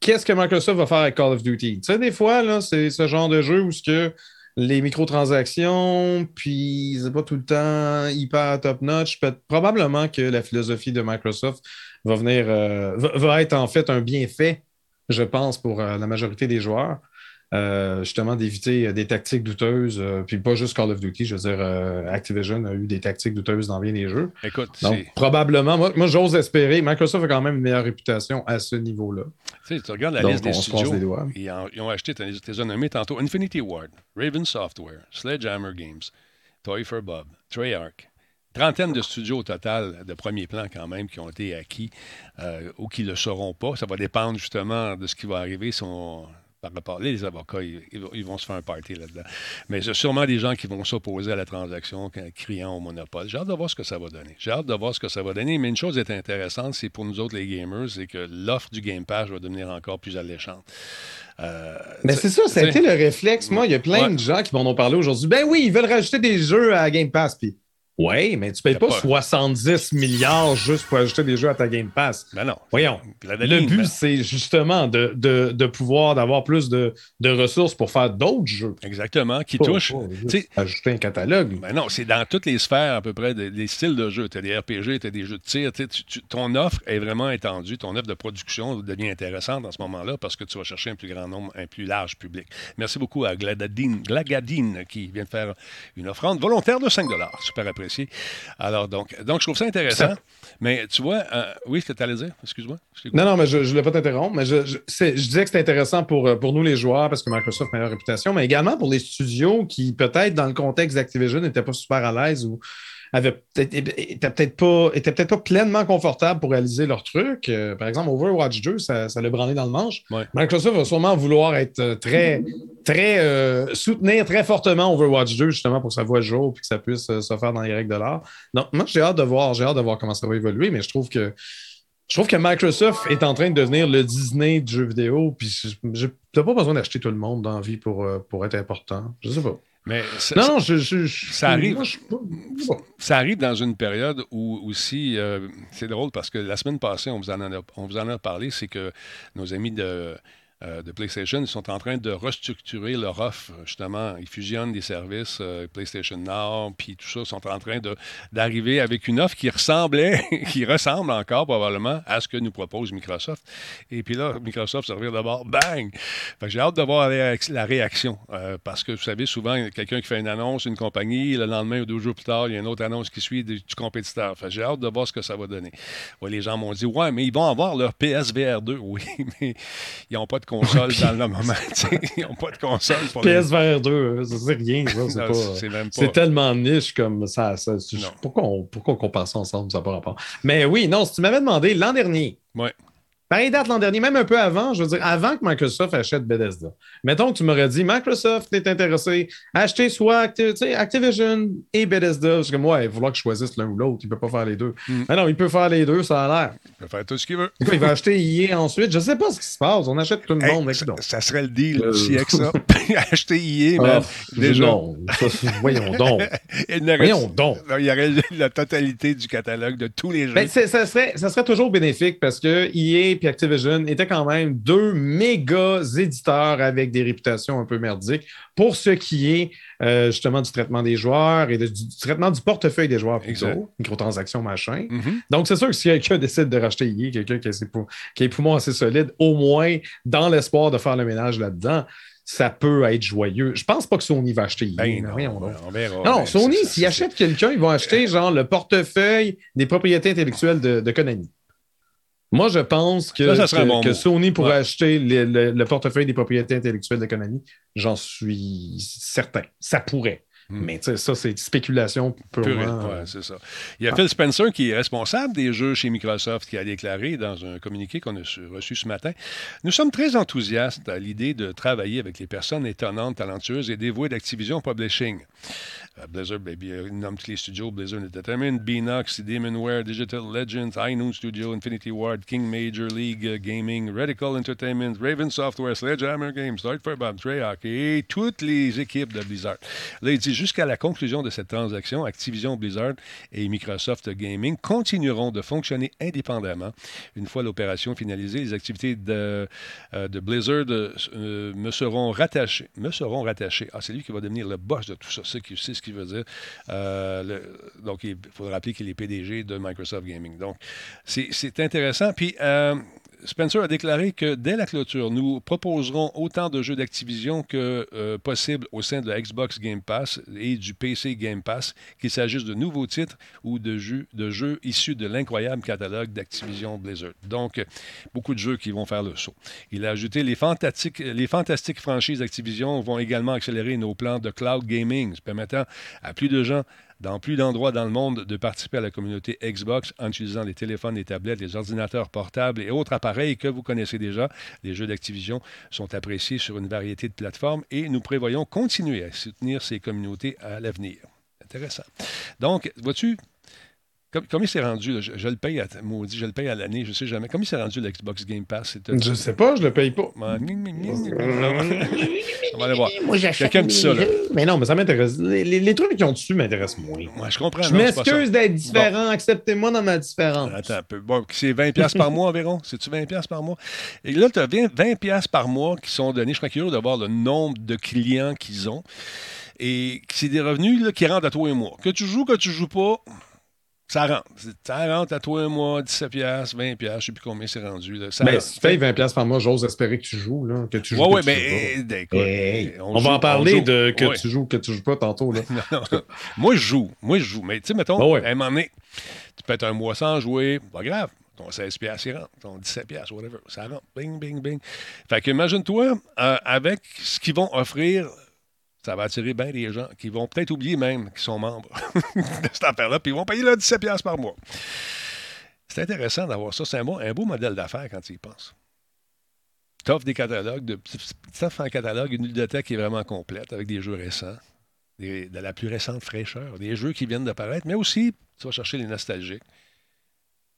Qu'est-ce que Microsoft va faire avec Call of Duty? Tu sais, des fois, là, c'est ce genre de jeu où ce que les microtransactions, puis c'est pas tout le temps hyper top-notch. Probablement que la philosophie de Microsoft va venir, euh, va, va être en fait un bienfait, je pense, pour euh, la majorité des joueurs. Euh, justement, d'éviter euh, des tactiques douteuses, euh, puis pas juste Call of Duty, je veux dire, Activision a eu des tactiques douteuses dans bien des jeux. Écoute, Donc, probablement, moi, moi, j'ose espérer, Microsoft a quand même une meilleure réputation à ce niveau-là. tu sais, tu regardes la Donc, liste des studios. Ils, en- ils ont acheté, tu les as nommés tantôt, Infinity Ward, Raven Software, Sledgehammer Games, Toy for Bob, Treyarch. Trentaine de studios au total de premier plan quand même qui ont été acquis euh, ou qui ne le seront pas. Ça va dépendre justement de ce qui va arriver si on- par rapport. Là, les avocats, ils, ils vont- se faire un party là-dedans. Mais il y a sûrement des gens qui vont s'opposer à la transaction en criant au monopole. J'ai hâte de voir ce que ça va donner. J'ai hâte de voir ce que ça va donner. Mais une chose est intéressante, c'est pour nous autres les gamers, c'est que l'offre du Game Pass va devenir encore plus alléchante. Euh, Mais c'est ça, ça a été le réflexe. Moi, il y a plein Ouais. de gens qui m'en ont parlé aujourd'hui. Ben oui, ils veulent rajouter des jeux à Game Pass. Puis, ouais, mais tu payes T'as pas, pas- 70 milliards juste pour ajouter des jeux à ta Game Pass. Ben non. Voyons. Le but, ben- c'est justement de, de, de pouvoir d'avoir plus de, de ressources pour faire d'autres jeux. Exactement, qui Pas- touche. pas tu juste sais, ajouter un catalogue. Ben non, c'est dans toutes les sphères à peu près de- des styles de jeu. Tu as des RPG, tu as des jeux de tir. tu sais, tu- tu- ton offre est vraiment étendue. Ton offre de production devient intéressante en ce moment-là parce que tu vas chercher un plus grand nombre, un plus large public. Merci beaucoup à Gladadine, Glagadine qui vient de faire une offrande volontaire de 5 Super apprécié. Alors, donc, donc, je trouve ça intéressant. Ça- Mais tu vois, euh, oui, ce que tu allais dire, excuse-moi. Non, non, mais je ne voulais pas t'interrompre, mais je, je, disais que c'était intéressant pour, euh, pour nous les joueurs parce que Microsoft a une meilleure réputation, mais également pour les studios qui, peut-être dans le contexte d'Activision, n'étaient pas super à l'aise ou avaient peut-être peut-être pas, étaient peut-être pas pleinement confortables pour réaliser leur truc. Euh, par exemple, Overwatch 2, ça, ça l'a branlé dans le manche. Ouais. Microsoft va sûrement vouloir être très, très euh, soutenir très fortement Overwatch 2 justement pour que ça voit le jour et que ça puisse euh, se faire dans les règles de l'art. Donc, moi, j'ai hâte de voir, j'ai hâte de voir comment ça va évoluer, mais je trouve que je trouve que Microsoft est en train de devenir le Disney du jeu vidéo, puis je n'ai pas besoin d'acheter tout le monde dans la vie pour, euh, pour être important. Je sais pas. Mais ça, Non, non, je, je- je- Ça arrive. moi, je ça arrive dans une période où aussi, euh, c'est drôle parce que la semaine passée, on vous en a, on vous en a parlé, c'est que nos amis de, de PlayStation ils sont en train de restructurer leur offre. Justement, ils fusionnent des services euh, PlayStation Now, puis tout ça, ils sont en train d'arriver avec une offre qui ressemblait, [LAUGHS] qui ressemble encore probablement à ce que nous propose Microsoft. Et puis là, Microsoft se revient d'abord, bang! J'ai hâte de voir la, réac- la réaction. euh, parce que vous savez, souvent, quelqu'un qui fait une annonce, une compagnie, le lendemain ou deux jours plus tard, il y a une autre annonce qui suit du, compétiteur. J'ai hâte de voir ce que ça va donner. Les gens m'ont dit, ouais, mais ils vont avoir leur PSVR 2. Oui, [LAUGHS] mais ils n'ont pas de console dans le moment. [LAUGHS] ils n'ont pas de console pour PSVR 2, euh, ça, c'est rien. C'est pas- pas. Tellement niche comme ça. pourquoi, on, pourquoi on compare ça ensemble? Ça n'a pas rapport? Mais oui, non, si tu m'avais demandé l'an dernier, Ouais. Pareil date l'an dernier, même un peu avant, je veux dire, avant que Microsoft achète Bethesda. Mettons que tu m'aurais dit, Microsoft est intéressé acheter soit Activision et Bethesda. Je suis comme, ouais, il va falloir que je choisisse l'un ou l'autre. Il ne peut pas faire les deux. Mm. Mais non, il peut faire les deux, ça a l'air. Il peut faire tout ce qu'il veut. Il va acheter EA ensuite. Je ne sais pas ce qui se passe. On achète tout le Hey, monde. mais ça, donc. ça serait le deal Euh. aussi avec ça. [LAUGHS] Acheter EA, Ah, man. déjà. Non, ça, voyons donc. [LAUGHS] Il Voyons donc. Il y aurait la totalité du catalogue de tous les jeux. Ben, c'est- ça, serait, ça serait toujours bénéfique parce que EA et Activision étaient quand même deux méga éditeurs avec des réputations un peu merdiques pour ce qui est euh, justement du traitement des joueurs et de- du, du traitement du portefeuille des joueurs plutôt, microtransactions, machin. Mhm. Donc, c'est sûr que si quelqu'un décide de racheter EA, quelqu'un qui a, qui les poumons assez solides, au moins dans l'espoir de faire le ménage là-dedans, ça peut être joyeux. Je pense pas que Sony va acheter EA. Ben non, voyons donc. on verra. Non, Ben, Sony, s'ils achètent quelqu'un, ils vont acheter genre le portefeuille des propriétés intellectuelles de, de Konami. Moi, je pense que, Ça, ça serait que, un bon que mot. Sony pourrait Ouais. acheter le portefeuille des propriétés intellectuelles de Konami. J'en suis certain. Ça pourrait. Hmm. Mais ça, c'est spéculation purement. ouais, c'est ça. Il y a Phil Spencer qui est responsable des jeux chez Microsoft qui a déclaré dans un communiqué qu'on a reçu ce matin Nous sommes très enthousiastes à l'idée de travailler avec les personnes étonnantes, talentueuses et dévouées d'Activision Publishing. Euh, Blizzard, baby, euh, il nomme tous les studios Blizzard Entertainment, Beanox, Demonware, Digital Legends, High Noon Studio, Infinity Ward, King Major League euh, Gaming, Radical Entertainment, Raven Software, Sledgehammer Games, Start for Bob Treyarch et toutes les équipes de Blizzard. Là, il dit jusqu'à la conclusion de cette transaction, Activision Blizzard et Microsoft Gaming continueront de fonctionner indépendamment. Une fois l'opération finalisée, les activités de, euh, Blizzard euh, me seront rattachées. Me seront rattachées. Ah, c'est lui qui va devenir le boss de tout ça. C'est ce qu'il veut dire. Euh, donc, il faut rappeler qu'il est PDG de Microsoft Gaming. Donc, c'est intéressant. Puis, Spencer a déclaré que dès la clôture, nous proposerons autant de jeux d'Activision que euh, possible au sein de la Xbox Game Pass et du PC Game Pass, qu'il s'agisse de nouveaux titres ou de jeux, issus de l'incroyable catalogue d'Activision Blizzard. Donc, beaucoup de jeux qui vont faire le saut. Il a ajouté les fantastiques, les fantastiques franchises Activision vont également accélérer nos plans de cloud gaming, permettant à plus de gens dans plus d'endroits dans le monde de participer à la communauté Xbox en utilisant les téléphones, les tablettes, les ordinateurs portables et autres appareils que vous connaissez déjà. Les jeux d'Activision sont appréciés sur une variété de plateformes et nous prévoyons continuer à soutenir ces communautés à l'avenir. Intéressant. Donc, vois-tu, comme- Combien c'est rendu? là? Je, je le paye à, maudit, je le paye à l'année, je sais jamais. Combien c'est rendu l'Xbox Game Pass? Je sais pas, je le paye pas. On va aller voir. Moi, j'achète Quelqu'un dit ça, là. Mais non, mais ça m'intéresse. Les, les- les trucs qui ont dessus m'intéressent moins. Ouais, je comprends. Je m'excuse d'être différent. Acceptez-moi dans ma différence. Attends un peu. Bon, c'est 20$ piastres par mois environ? C'est-tu 20$ piastres par mois? Et là, tu as 20$ piastres par mois qui sont donnés. Je serais curieux d'avoir le nombre de clients qu'ils ont. Et c'est des revenus là, qui rentrent à toi et moi. Que tu joues, que tu joues pas, ça rentre. Ça rentre à toi et moi, 17$, piastres, 20$, piastres, je ne sais plus combien c'est rendu. Là. Ça Ben, rentre. si tu payes 20$ par mois, j'ose espérer que tu joues. Là, que tu joues. Ouais, que ouais, tu mais pas. écoute, Hey, on, joue, va en parler de que Ouais. tu joues, que tu joues pas tantôt. Là. [LAUGHS] Non, non. moi, je joue. Moi, je joue. Mais tu sais, mettons, ouais. à un moment donné, tu peux être un mois sans jouer, pas grave. Ton 16 piastres, il rentre. Ton 17 piastres, whatever. Ça rentre. Bing, bing, bing. Fait que imagine-toi, euh, avec ce qu'ils vont offrir, ça va attirer bien des gens qui vont peut-être oublier même qu'ils sont membres [LAUGHS] de cette affaire-là, puis ils vont payer là 17 piastres par mois. C'est intéressant d'avoir ça. C'est un beau, modèle d'affaires quand tu y penses. Tu offres des catalogues, de, tu offres un catalogue, une bibliothèque qui est vraiment complète avec des jeux récents de la plus récente fraîcheur, des jeux qui viennent d'apparaître, mais aussi, tu vas chercher les nostalgiques,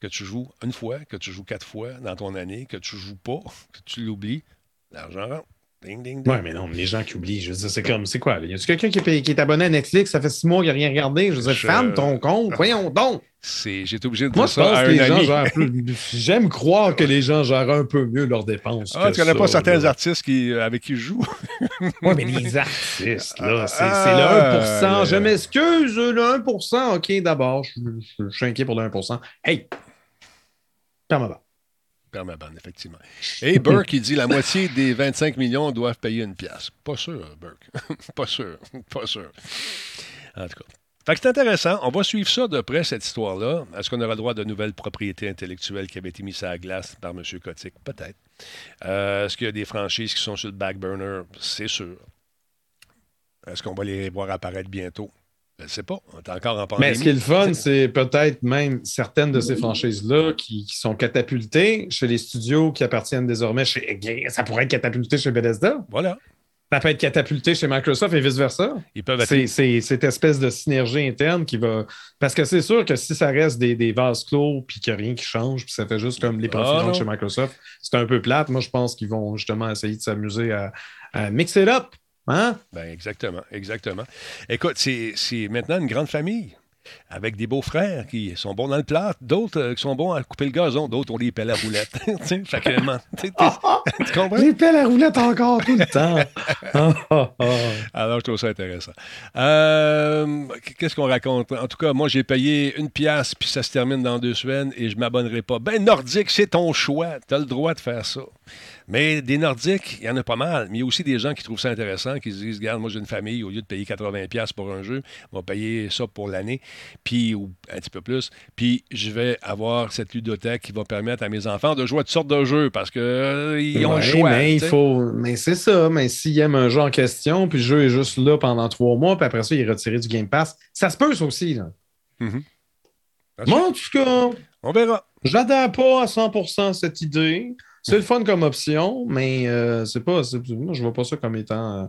que tu joues une fois, que tu joues quatre fois dans ton année, que tu joues pas, que tu l'oublies, l'argent rentre. Ding, ding, ding. Ouais, mais non, mais les gens qui oublient, je veux dire, c'est comme, c'est quoi? là? Y a-tu quelqu'un qui, est payé- qui est abonné à Netflix, ça fait six mois qu'il n'a rien regardé? Je veux dire, Je- ferme ton compte, voyons donc! C'est- J'ai été obligé de Moi, dire je ça pense à que un les gens ami. gèrent plus. J'aime croire que les gens gèrent un peu mieux leurs dépenses. Ah, tu connais pas ça, certains là. artistes qui, euh, avec qui je joue? Oui, mais les artistes, là, c'est Ah, le 1%. Je euh, m'excuse, le 1%. OK, d'abord, je, je- je suis inquiet pour le 1%. Hey! Ferme ma Permaban, effectivement. Et Burke, il dit la moitié des 25 millions doivent payer une pièce. Pas sûr, Burke. [LAUGHS] pas sûr. Pas sûr. En tout cas. Fait que c'est intéressant. On va suivre ça de près, cette histoire-là. Est-ce qu'on aura droit de nouvelles propriétés intellectuelles qui avaient été mises à la glace par M. Kotick? Peut-être. Euh, Est-ce qu'il y a des franchises qui sont sur le back burner? C'est sûr. Est-ce qu'on va les voir apparaître bientôt? Je ne sais pas. On est encore en pandémie. Mais ce qui est le fun, c'est peut-être même certaines de ces franchises-là qui, qui sont catapultées chez les studios qui appartiennent désormais chez. Ça pourrait être catapulté chez Bethesda. Voilà. Ça peut être catapulté chez Microsoft et vice-versa. Ils peuvent être... C'est cette espèce de synergie interne qui va. Parce que c'est sûr que si ça reste des, des vases clos puis qu'il n'y a rien qui change, puis ça fait juste comme les profils Ah, non. chez Microsoft, c'est un peu plate. Moi, je pense qu'ils vont justement essayer de s'amuser à, à mix it up. Hein? Ben, exactement, exactement. Écoute, c'est maintenant une grande famille avec des beaux-frères qui sont bons dans le plat, d'autres euh, qui sont bons à couper le gazon, d'autres on les pelle à roulette. [LAUGHS] Fait que, man, tu comprends? J'ai fait la roulette encore tout le [LAUGHS] temps. Ah, ah, ah. Alors, je trouve ça intéressant. Euh, Qu'est-ce qu'on raconte? En tout cas, moi, j'ai payé une pièce, puis ça se termine dans deux semaines, et je m'abonnerai pas. Ben, Nordique, c'est ton choix. Tu as le droit de faire ça. Mais des Nordiques, il y en a pas mal. Mais il y a aussi des gens qui trouvent ça intéressant, qui se disent, regarde, moi, j'ai une famille, au lieu de payer 80$ pièces pour un jeu, on va payer ça pour l'année, puis ou un petit peu plus. Puis je vais avoir cette ludothèque qui va permettre à mes enfants de jouer à toutes sortes de jeux, parce qu'ils ont Ouais, le choix. Mais, il faut... mais c'est ça. Mais s'il aime un jeu en question, puis le jeu est juste là pendant trois mois, puis après ça, il est retiré du Game Pass, ça se peut, ça aussi. Là. Moi, en tout cas, On verra. j'adhère pas à 100% cette idée. C'est le fun comme option, mais euh, c'est pas. Moi, je vois pas ça comme étant.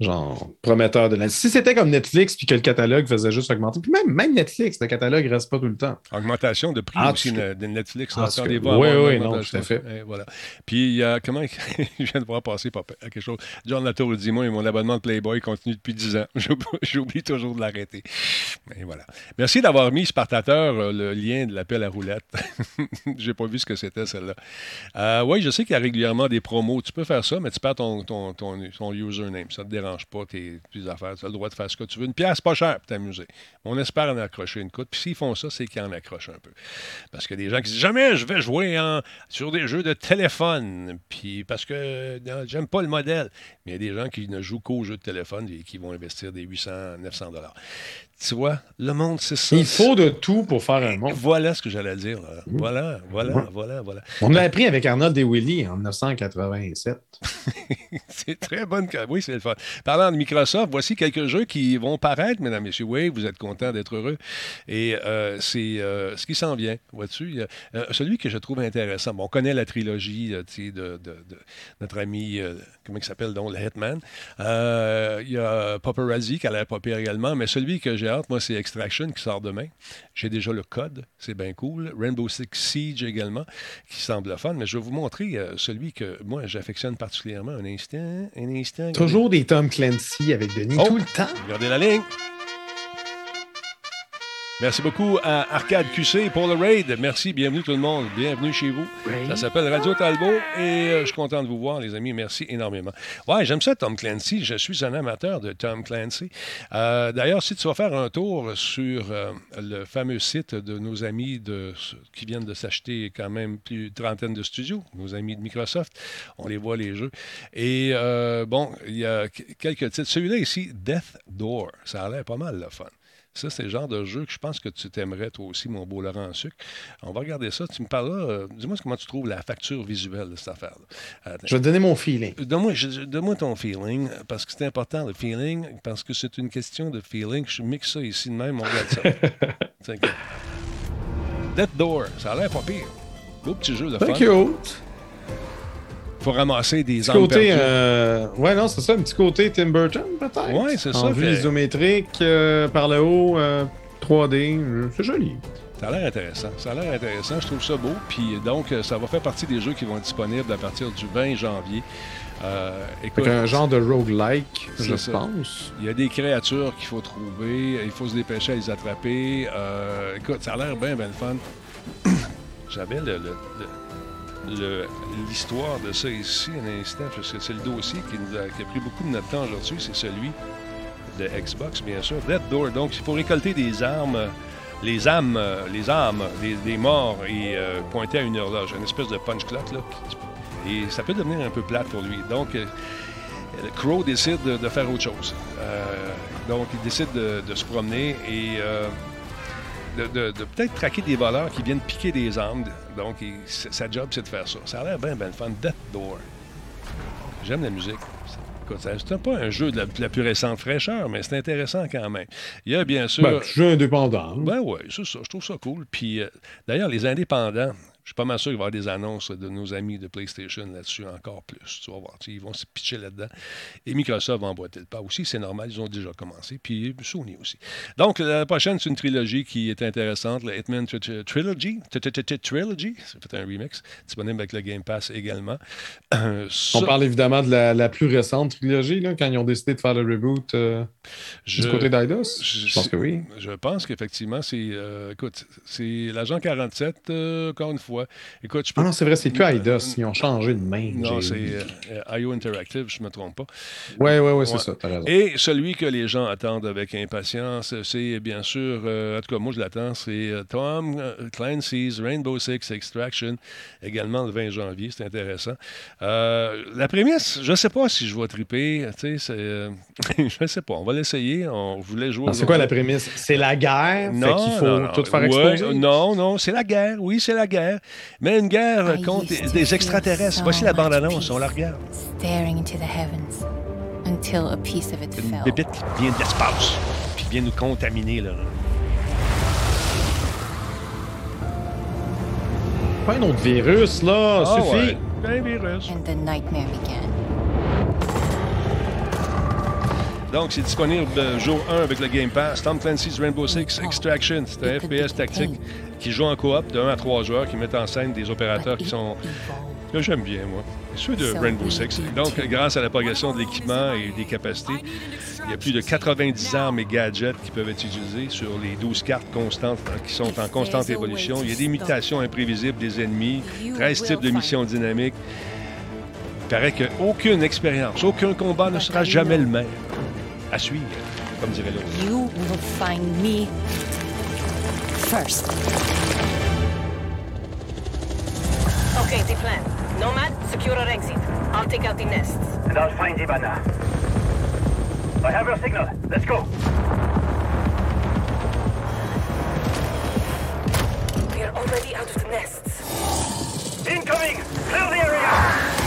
Genre, prometteur de la. Si c'était comme Netflix, puis que le catalogue faisait juste augmenter, puis même, même Netflix, le catalogue reste pas tout le temps. Augmentation de prix En aussi de Netflix. cas, Attendez-vous oui, oui, non, tout à fait. Et voilà. Puis, il y a comment [LAUGHS] je viens de voir passer pas- quelque chose. John Latour dit Moi, mon abonnement de Playboy continue depuis 10 ans. [LAUGHS] J'oublie- toujours de l'arrêter. Mais voilà. Merci d'avoir mis, Spartateur, euh, le lien de l'appel à roulette. [LAUGHS] J'ai pas vu ce que c'était, celle-là. Euh, oui, je sais qu'il y a régulièrement des promos. Tu peux faire ça, mais tu perds ton, ton, ton, ton username. Ça ne te dérange pas, tes, tes affaires. Tu as le droit de faire ce que tu veux. Une pièce pas chère pour t'amuser. On espère en accrocher une coute. Puis s'ils font ça, c'est qu'ils en accrochent un peu. Parce a des gens qui disent jamais je vais jouer sur des jeux de téléphone. Puis parce que j'aime pas le modèle. Mais il y a des gens qui ne jouent qu'aux jeux de téléphone et qui vont investir des 800, 900 dollars. Tu vois, le monde, c'est ça. Il faut de tout pour faire un monde. Voilà ce que j'allais dire. là. Voilà, voilà, voilà, voilà. On l'a appris avec Arnold et Willy en 1987. [LAUGHS] C'est très bonne. Oui, c'est le fun. Parlant de Microsoft, voici quelques jeux qui vont paraître, mesdames, messieurs. Oui, vous êtes contents d'être heureux. Et euh, c'est euh, ce qui s'en vient. Vois-tu? A, euh, celui que je trouve intéressant. Bon, on connaît la trilogie euh, de, de- de notre ami, comment il s'appelle donc, le Hitman. Euh, il y a Paparazzi qui a l'air pas pire également. Mais celui que j'ai hâte, moi, c'est Extraction qui sort demain. J'ai déjà le code. C'est bien cool. Rainbow Six Siege également, qui semble fun. Mais je vais vous montrer euh, celui que moi, j'affectionne particulièrement. Un instant, un instant. Toujours des Tom Clancy avec Denis Oh. tout le temps. Regardez la ligne. Merci beaucoup à Arcade QC pour le raid. Merci, bienvenue tout le monde. Bienvenue chez vous. Ça s'appelle Radio Talbot et euh, je suis content de vous voir, les amis. Merci énormément. Ouais, j'aime ça, Tom Clancy. Je suis un amateur de Tom Clancy. Euh, D'ailleurs, si tu vas faire un tour sur euh, le fameux site de nos amis de, qui viennent de s'acheter quand même plus d'une trentaine de studios, nos amis de Microsoft, on les voit les jeux. Et bon, il y a qu- quelques titres. Celui-là ici, Death Door, ça a l'air pas mal le fun. Ça, c'est le genre de jeu que je pense que tu t'aimerais, toi aussi, mon beau Laurent en sucre. On va regarder ça. Tu me parleras. euh, Dis-moi comment tu trouves la facture visuelle de cette affaire-là. Attends. Je vais te donner mon feeling. Donne-moi donne-moi ton feeling, parce que c'est important, le feeling, parce que c'est une question de feeling. Je mixe ça ici de même, on regarde ça. [LAUGHS] Death Door, ça a l'air pas pire. Beau petit jeu de fun. Thank you. Faut ramasser des Petit côté, euh, ouais, non, c'est ça, un petit côté Tim Burton, peut-être. Ouais, c'est En ça, vue fait- isométrique, euh, par le haut, euh, 3D, euh, c'est joli. Ça a l'air intéressant. Ça a l'air intéressant. Je trouve ça beau. Puis donc, ça va faire partie des jeux qui vont être disponibles à partir du 20 janvier. Euh, écoute, un genre de roguelike, je ça. pense. il y a des créatures qu'il faut trouver, il faut se dépêcher à les attraper. Euh, écoute, ça a l'air bien, bien fun. [COUGHS] J'avais le- le- le- le- l'histoire de ça ici, un instant, parce que c'est le dossier qui, nous a, qui a pris beaucoup de notre temps aujourd'hui, c'est celui de Xbox, bien sûr. Dead Door, donc il faut récolter des armes, les âmes, les âmes des, morts et euh, pointer à une horloge, une espèce de punch clock, là. Et ça peut devenir un peu plate pour lui. Donc, euh, Crow décide de, faire autre chose. Euh, donc, il décide de, se promener et de peut-être traquer des voleurs qui viennent piquer des armes. Donc, il- sa job, c'est de faire ça. Ça a l'air bien, bien fun. Death Door. J'aime la musique. C'est pas un jeu de la, de la plus récente fraîcheur, mais c'est intéressant quand même. Il y a bien sûr. Ben, jeu indépendant. Ben oui, c'est ça. Je trouve ça cool. Puis, euh, d'ailleurs, les indépendants, je suis pas mal sûr qu'il va y avoir des annonces de nos amis de PlayStation là-dessus encore plus. Tu vas voir. Ils vont se pitcher là-dedans. Et Microsoft va emboîter le pas aussi. C'est normal. Ils ont déjà commencé. Puis Sony aussi. Donc, la prochaine, c'est une trilogie qui est intéressante. Le Hitman Tri- Tri- Trilogy. Tri- Tri- Tri- Trilogy. C'est fait un remix. Disponible avec le Game Pass également. Euh, On ça, parle évidemment de la, plus récente trilogie, quand ils ont décidé de faire le reboot euh, du côté d'Eidos. je- pense que oui. Je pense qu'effectivement, c'est. euh, écoute, c'est l'agent 47, euh, encore une fois. Écoute, je peux Ah non, c'est vrai, c'est plus Eidos. Ils ont changé de main. Non, c'est oublié. euh, IO Interactive, je ne me trompe pas. Ouais, ouais, ouais, c'est Ouais. ça, raison. Et celui que les gens attendent avec impatience, c'est bien sûr, euh, en tout cas, moi je l'attends, c'est euh, Tom Clancy's Rainbow Six Extraction, également le 20 janvier, c'est intéressant. Euh, la prémisse, je ne sais pas si je vais triper, tu sais, [LAUGHS] je ne sais pas, on va l'essayer, on voulait jouer. Ah, C'est quoi la prémisse? C'est la guerre? fait Non, qu'il faut non, non. tout faire Ouais, exploser? non, non, c'est la guerre. Oui, c'est la guerre. Mais une guerre I contre des, extraterrestres. so Voici la bande-annonce, on la regarde. staring into the heavens until a piece of it Une fell. bébête qui vient de l'espace, puis vient nous contaminer. Là. Pas un autre virus, là, Ah suffit. ouais, un virus. And the nightmare began. Donc, c'est disponible euh, jour 1 avec le Game Pass. Tom Clancy's Rainbow Six Extraction, c'est un FPS tactique qui joue en coop de 1 à 3 joueurs qui mettent en scène des opérateurs qui sont que j'aime bien, moi. Ceux de Rainbow Six. do Donc, grâce à la progression de l'équipement et des capacités, il y a plus de 90 armes et gadgets qui peuvent être utilisés sur les 12 cartes constantes hein, qui sont en constante évolution. Il y a des mutations imprévisibles des ennemis, 13 types de missions dynamiques. Il paraît qu'aucune expérience, aucun combat ne sera jamais le même. À suivre, comme dirait l'autre. First. Okay, the plan. Nomad, secure our exit. I'll take out the nests. And I'll find Ivana. I have your signal. Let's go. We're already out of the nests. Incoming! Clear the area!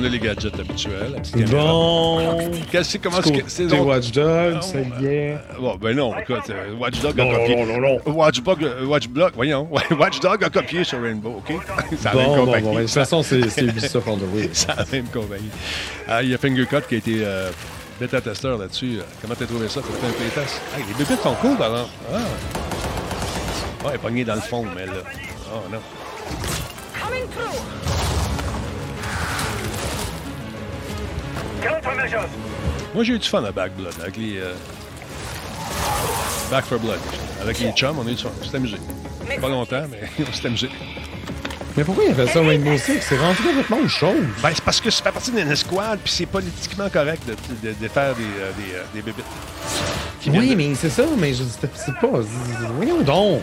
On a les gadgets habituels. la petite caméra. Bon. Qu'est-ce que comment c'est Watch Dogs, Ah, ça y est. Bon, ben non, écoute, euh, Watch Dog a Non, copié. non, non, non. Watch, euh, Watch Block, voyons. [LAUGHS] Watch Dog a copié sur Rainbow, OK? [LAUGHS] C'est la même Bon, bon, compagnie. bon. De toute façon, c'est c'est [LAUGHS] Ubisoft on the way. C'est la même compagnie. Ah, il y a Fingercut qui a été euh, bêta-testeur là-dessus. Comment t'as trouvé ça? T'as fait un playtest? Ah, les bébites sont cool, alors. Ah. Ah, elle est pognée dans le fond, mais là. Oh, non. Moi, j'ai eu du fun à Back Blood, avec les... euh, Back for Blood. Avec les chums, on a eu du fun. [LAUGHS] On s'est amusé. Pas longtemps, mais on s'est amusé. Mais pourquoi il appelle ça Rainbow Six? C'est rendu complètement autre chose. Ben, c'est parce que ça fait partie d'une escouade, puis c'est politiquement correct de, de, de faire des, euh, des, euh, des bébites. Qui Oui, viennent de- mais c'est ça, mais je c'est c'est pas. Voyons donc.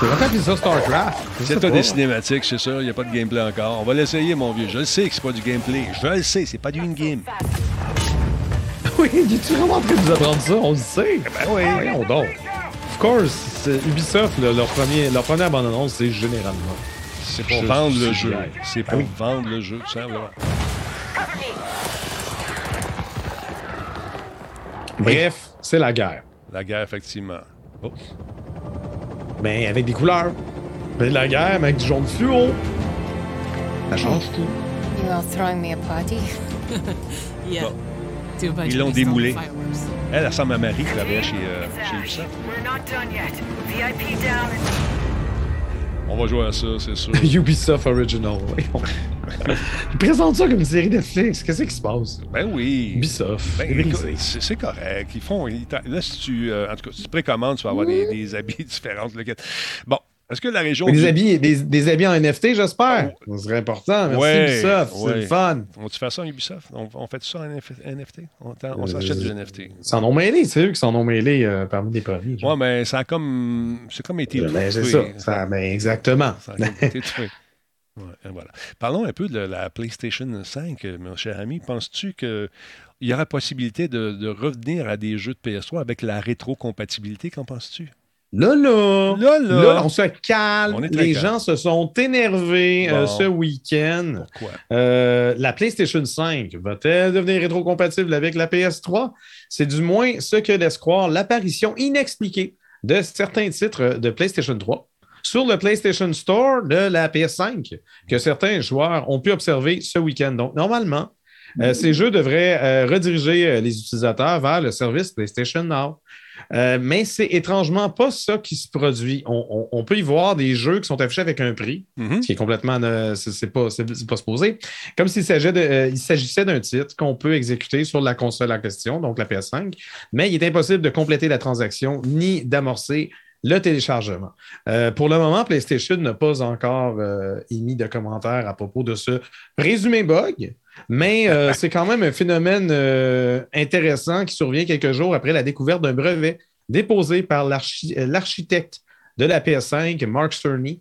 C'est vraiment appelé ça StarCraft. Je sais C'est pas pas. des cinématiques, c'est sûr, il n'y a pas de gameplay encore. On va l'essayer, mon vieux. Je le sais que c'est pas du gameplay. Je le sais, c'est pas du in-game. [LAUGHS] Oui, es-tu vraiment en train de nous apprendre ça? On le sait. Ben oui. Voyons donc. Of course, c'est- Ubisoft, là, leur, premier, leur première bande-annonce, c'est généralement. C'est pour vendre le jeu. C'est pour ah vendre le jeu, tout simplement. Bref, c'est la guerre. La guerre, effectivement. Oh. Mais ben, avec des couleurs. Mais de la guerre, mais avec du jaune fluo. Ça ah. change tout. You all throwing me a party? [LAUGHS] yeah. Bon. Ils l'ont démoulé. Elle ressemble à Marie qui travaillait chez, euh, chez Ubisoft. On va jouer à ça, c'est sûr. [LAUGHS] Ubisoft Original. [LAUGHS] Ils présentent ça comme une série Netflix. Qu'est-ce qui se passe? Ben oui. Ubisoft. Ben, c'est correct. Ils font. ils là, si tu. euh, en tout cas, si tu précommandes, tu vas avoir des, des habits [LAUGHS] différents. Bon. Est-ce que la région. Des, du- habits, des, des habits en NFT, j'espère. Ça serait important. Merci Ouais, Ubisoft. C'est le fun. On tu fais ça en Ubisoft? On, on fait ça en NF- NFT? On, on s'achète Euh, du NFT. Ils s'en ont mêlé. C'est eux qui s'en ont mêlé euh, parmi les premiers. Ouais, mais ça a comme. C'est comme été. Ben, c'est ça. Ça- ben, exactement. Ça a été tué. Ouais, voilà. Parlons un peu de la PlayStation 5, euh, mon cher ami. Penses-tu qu'il y aura possibilité de, de revenir à des jeux de PS3 avec la rétrocompatibilité? Qu'en penses-tu? Là, là, Là, là. on se calme. On les calme. gens se sont énervés euh, ce week-end. Pourquoi? Euh, la PlayStation 5 va-t-elle devenir rétrocompatible avec la PS3? C'est du moins ce que laisse croire l'apparition inexpliquée de certains titres de PlayStation 3 sur le PlayStation Store de la PS5 que certains joueurs ont pu observer ce week-end. Donc, normalement, euh, ces jeux devraient rediriger les utilisateurs vers le service PlayStation Now. Euh, mais c'est étrangement pas ça qui se produit. On, on- on peut y voir des jeux qui sont affichés avec un prix, Mhm. ce qui est complètement. euh, c'est pas, pas supposé. Comme s'il euh, s'agissait d'un titre qu'on peut exécuter sur la console en question, donc la PS5, mais il est impossible de compléter la transaction ni d'amorcer le téléchargement. Euh, pour le moment, PlayStation n'a pas encore euh, émis de commentaires à propos de ce présumé bug, mais euh, [LAUGHS] c'est quand même un phénomène euh, intéressant qui survient quelques jours après la découverte d'un brevet déposé par euh, l'architecte de la PS5, Mark Cerny,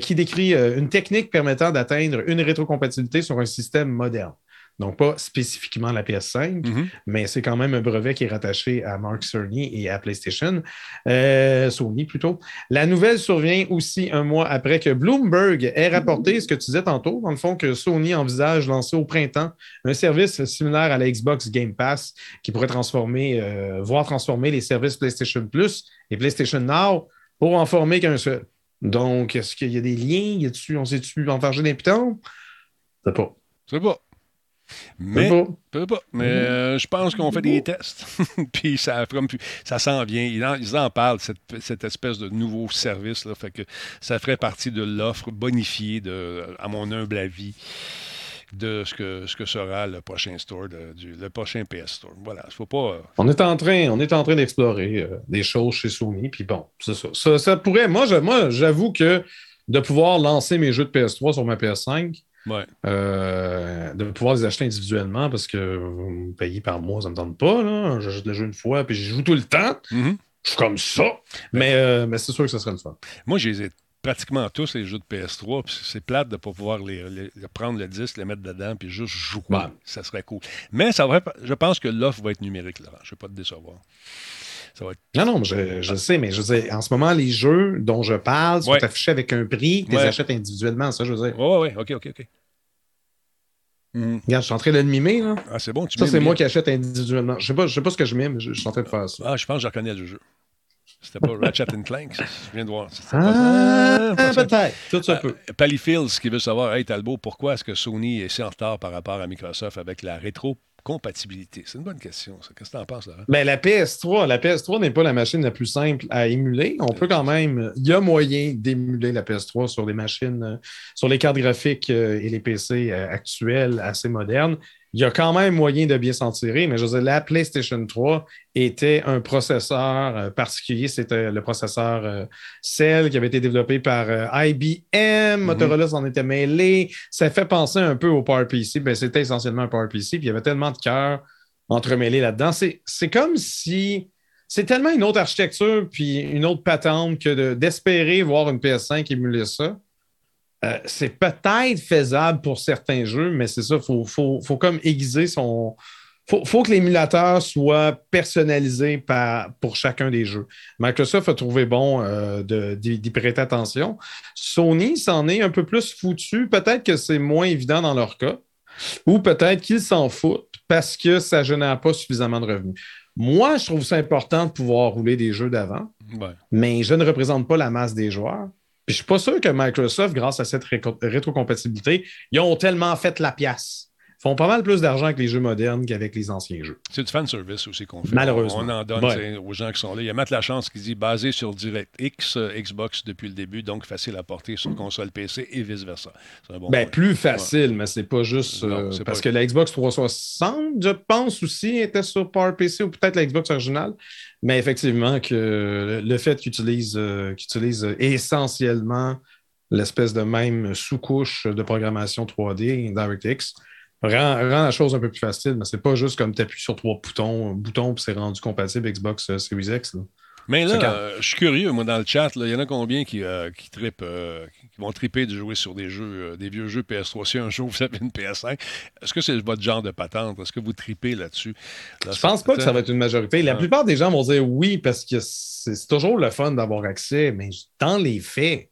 qui décrit une technique permettant d'atteindre une rétrocompatibilité sur un système moderne. Donc, pas spécifiquement la PS5, Mhm. mais c'est quand même un brevet qui est rattaché à Mark Cerny et à PlayStation, euh, Sony plutôt. La nouvelle survient aussi un mois après que Bloomberg ait rapporté ce que tu disais tantôt, dans le fond, que Sony envisage de lancer au printemps un service similaire à la Xbox Game Pass qui pourrait transformer, euh, voir transformer les services PlayStation Plus et PlayStation Now pour en former qu'un seul. Donc, est-ce qu'il y a des liens? Y a-tu, on sait-tu enfarger des pitons? Je sais pas. Je sais pas. Mais, sais pas. Mais euh, je pense qu'on fait des tests. [LAUGHS] Puis ça, ça s'en vient. Ils en, ils en parlent, cette, cette espèce de nouveau service. Là, fait que ça ferait partie de l'offre bonifiée, de, à mon humble avis, de ce que, ce que sera le prochain store, de- du, le prochain PS Store. Voilà. Il faut pas. On est en train, on est en train d'explorer euh, des choses chez Sony, puis bon, c'est ça. ça. ça pourrait, moi, j'avoue que de pouvoir lancer mes jeux de PS3 sur ma PS5, ouais. euh, de pouvoir les acheter individuellement parce que vous me payez par mois, ça ne me tente pas. là. J'achète le jeu une fois, puis j'y joue tout le temps. Mhm. Je suis comme ça. Mais, euh, mais c'est sûr que ce serait le fun. Moi, je les ai pratiquement tous, les jeux de PS3. Puis c'est plate de ne pas pouvoir les, les- les prendre le disque, les mettre dedans, puis juste jouer. Ouais. Ça serait cool. Mais ça va, je pense que l'offre va être numérique, Laurent. Je ne vais pas te décevoir. Ça va être. Non, non, je, je sais, mais je veux dire, en ce moment, les jeux dont je parle sont Ouais. affichés avec un prix, tu les achètes individuellement, ça, je veux dire. Ouais, ouais, ouais. OK, OK, OK. Mhm. Regarde, je suis en train de le mimer, là. Ah, c'est bon. Tu Ça, c'est moi qui achète individuellement. Je sais pas, je sais pas ce que je mime, je, je suis en train de faire ça. Ah, je pense que je reconnais le jeu. C'était pas Ratchet Clank. ça. Je viens de voir. Ah, peut-être. Tout ça peut. Euh, Pally Fields qui veut savoir, hey Talbot, pourquoi est-ce que Sony est si en retard par rapport à Microsoft avec la rétrocompatibilité? C'est une bonne question. Qu'est-ce que tu en penses, Laurent? Ben, la PS3, la PS3 n'est pas la machine la plus simple à émuler. On peut quand même, il y a moyen d'émuler la PS3 sur des machines, euh, sur les cartes graphiques euh, et les PC euh, actuels assez modernes. Il y a quand même moyen de bien s'en tirer, mais je veux dire, la PlayStation 3 était un processeur euh, particulier. C'était le processeur euh, Cell qui avait été développé par euh, IBM. Motorola s'en était mêlé. Ça fait penser un peu au PowerPC. Ben, c'était essentiellement un PowerPC. Puis il y avait tellement de cœur entremêlé là-dedans. C'est comme si c'est tellement une autre architecture puis une autre patente que de- d'espérer voir une PS5 émuler ça. Euh, c'est peut-être faisable pour certains jeux, mais c'est ça, il faut, faut, faut comme aiguiser son. faut, faut que l'émulateur soit personnalisé par, pour chacun des jeux. Microsoft a trouvé bon euh, d'y d'y prêter attention. Sony s'en est un peu plus foutu. Peut-être que c'est moins évident dans leur cas, ou peut-être qu'ils s'en foutent parce que ça ne génère pas suffisamment de revenus. Moi, je trouve ça important de pouvoir rouler des jeux d'avant, Ouais. mais je ne représente pas la masse des joueurs. Je suis pas sûr que Microsoft, grâce à cette rétrocompatibilité, ils ont tellement fait la pièce. Font pas mal plus d'argent avec les jeux modernes qu'avec les anciens jeux. C'est du fan service aussi qu'on fait. Malheureusement. On en donne Ouais. aux gens qui sont là. Il y a Matt Lachance qui dit basé sur DirectX, euh, Xbox depuis le début, donc facile à porter sur console PC et vice-versa. C'est un bon Ben, point. plus facile, mais c'est pas juste. Non, euh, parce que la Xbox 360, je pense aussi, était sur PowerPC ou peut-être la Xbox originale. Mais effectivement, que le- fait qu'ils utilisent, euh, qu'ils utilisent essentiellement l'espèce de même sous-couche de programmation 3D, DirectX, rend, rend la chose un peu plus facile. Mais c'est pas juste comme tu appuies sur trois boutons, boutons puis c'est rendu compatible Xbox euh, Series X. là. Mais là, euh, je suis curieux, moi, dans le chat, il y en a combien qui, euh, qui trippent, euh, qui vont triper de jouer sur des jeux, des vieux jeux PS3. Si un jour vous avez une PS5, est-ce que c'est votre genre de patente? Est-ce que vous tripez là-dessus? Là, Je pense pas que ça va être une majorité. La Ah. plupart des gens vont dire oui parce que c'est c'est toujours le fun d'avoir accès, mais dans les faits,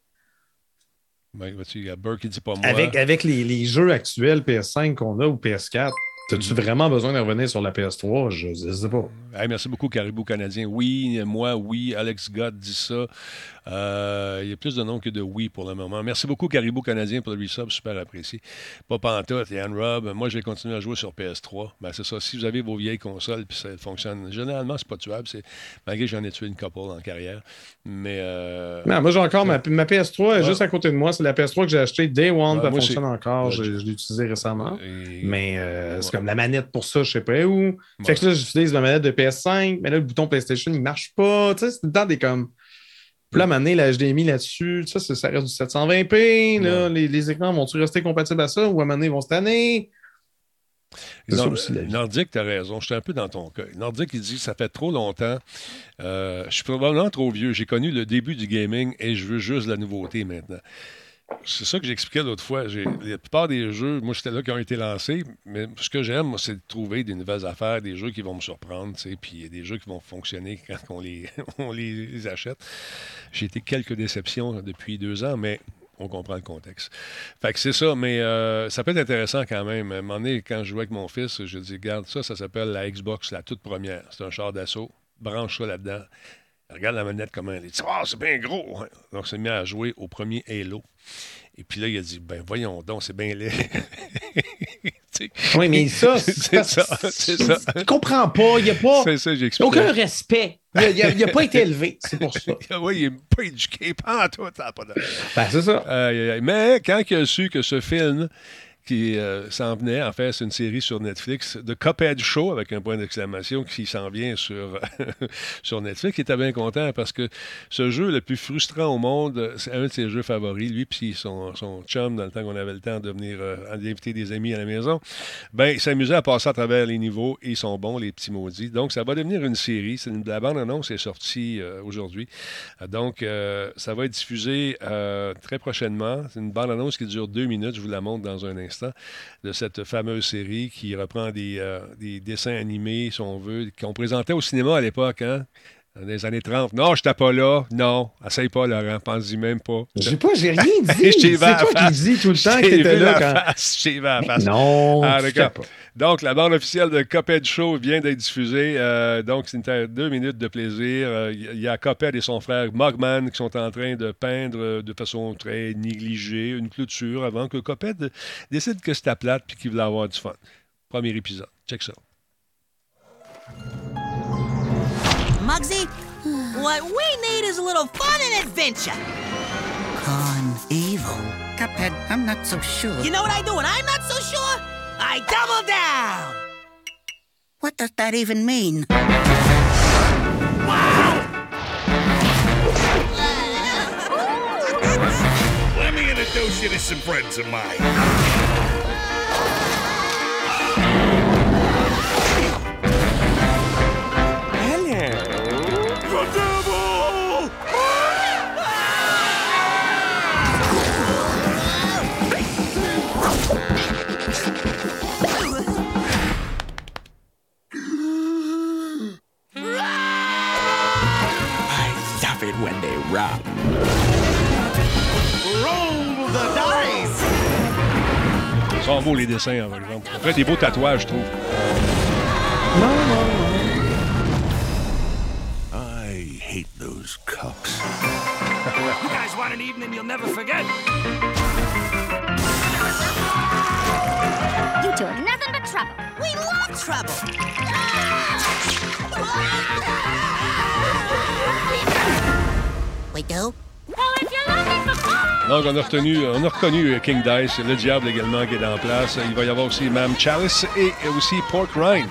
Il y a Burke qui dit pas moi. avec, avec les, les jeux actuels PS5 qu'on a ou PS4, as-tu Mhm. vraiment besoin de revenir sur la PS3? Je ne sais pas. Hey, merci beaucoup, Caribou Canadien. Oui, moi, oui. Alex Gott dit ça. Euh, il y a plus de noms que de oui pour le moment. Merci beaucoup, Caribou Canadien, pour le resub. Super apprécié. Pas Pantoute et Anne Rob. Moi, je vais continuer à jouer sur PS3. Ben, c'est ça. Si vous avez vos vieilles consoles puis ça fonctionne, généralement, c'est pas tuable. C'est... Malgré que j'en ai tué une couple en carrière. Mais. euh, Non, moi, j'ai encore ma, ma PS3 est juste à côté de moi. C'est la PS3 que j'ai achetée Day One. Ouais, elle fonctionne c'est- encore. Ouais, Je, je- l'ai utilisée récemment. et- Mais euh, Ouais. c'est comme la manette pour ça, je sais pas où. Fait que là, j'utilise ma manette de PS5, mais là, le bouton PlayStation, il marche pas. Tu sais, c'est le temps des comme. Puis là, donné, la HDMI là-dessus, ça, ça, reste du 720p. Là, les, les écrans vont-ils rester compatibles à ça ou à donné, ils vont se tanner? Nord-. Nordique, tu as raison. Je suis un peu dans ton cas. Nordique, il dit ça fait trop longtemps. Euh, je suis probablement trop vieux. J'ai connu le début du gaming et je veux juste la nouveauté maintenant. C'est ça que j'expliquais l'autre fois. La plupart des jeux, moi, c'était là qui ont été lancés. Mais ce que j'aime, c'est de trouver des nouvelles affaires, des jeux qui vont me surprendre, puis des jeux qui vont fonctionner [LAUGHS] quand [LAUGHS] on les achète. J'ai été quelques déceptions depuis deux ans, mais on comprend le contexte. Fait que c'est ça, mais euh, ça peut être intéressant quand même. À un moment donné, quand je jouais avec mon fils, je dis, regarde, ça, ça s'appelle la Xbox, la toute première. C'est un char d'assaut. Branche ça là-dedans. Regarde la manette comment elle est. Ah, c'est bien gros. Donc, c'est mis à jouer au premier Halo. Et puis là, il a dit, ben voyons donc, c'est bien laid. [LAUGHS] Oui, mais ça, [LAUGHS] c'est ça, c'est ça. Je comprends pas. Il n'y a pas. C'est ça. Aucun respect. Il n'a pas été élevé. C'est pour ça. [LAUGHS] oui, il n'est pas éduqué, pas en tout, pas de... Ben, c'est ça. Mais quand il a su que ce film qui euh, s'en venait, en fait, c'est une série sur Netflix, The Cuphead Show, avec un point d'exclamation, qui s'en vient sur, [LAUGHS] sur Netflix, il était bien content parce que ce jeu le plus frustrant au monde, c'est un de ses jeux favoris, lui puis son, son chum, dans le temps qu'on avait le temps de venir euh, d'inviter des amis à la maison, ben, il s'amusait à passer à travers les niveaux et ils sont bons, les petits maudits. Donc, ça va devenir une série. C'est une, la bande-annonce est sortie euh, aujourd'hui. Donc, ça va être diffusé très prochainement. C'est une bande-annonce qui dure deux minutes. Je vous la montre dans un instant de cette fameuse série qui reprend des, euh, des dessins animés, si on veut, qu'on présentait au cinéma à l'époque, hein? Dans les années 30. Non, je pas là. Non, essaye pas, Laurent. Pense-y même pas. J'ai pas, j'ai rien [LAUGHS] dit. C'est toi qui dis tout le temps que t'ai t'étais là quand. Je t'ai vu la face. Non, Ah, pas. Donc, la bande officielle de Cuphead Show vient d'être diffusée. Euh, donc, c'est une- deux minutes de plaisir. Euh, Il y a Cuphead et son frère Mugman qui sont en train de peindre euh, de façon très négligée une clôture avant que Cuphead décide que c'est à plate et qu'il veut avoir du fun. Premier épisode. Check ça. Muggsy, what we need is a little fun and adventure. Con evil. Cuphead, I'm not so sure. You know what I do when I'm not so sure? I double down. What does that even mean? Wow! Let me introduce you to some friends of mine. Rap. Roll the dice! Ils sont beaux les dessins, par exemple. Fait des beaux tatouages, je trouve. Non, non, non. I hate those cups. you guys want an evening you'll never forget? You two are nothing but trouble. We love trouble. Ah! Donc, on a, retenu, on a reconnu King Dice, le diable également qui est en place. Il va y avoir aussi Mme Chalice et aussi Pork Rind.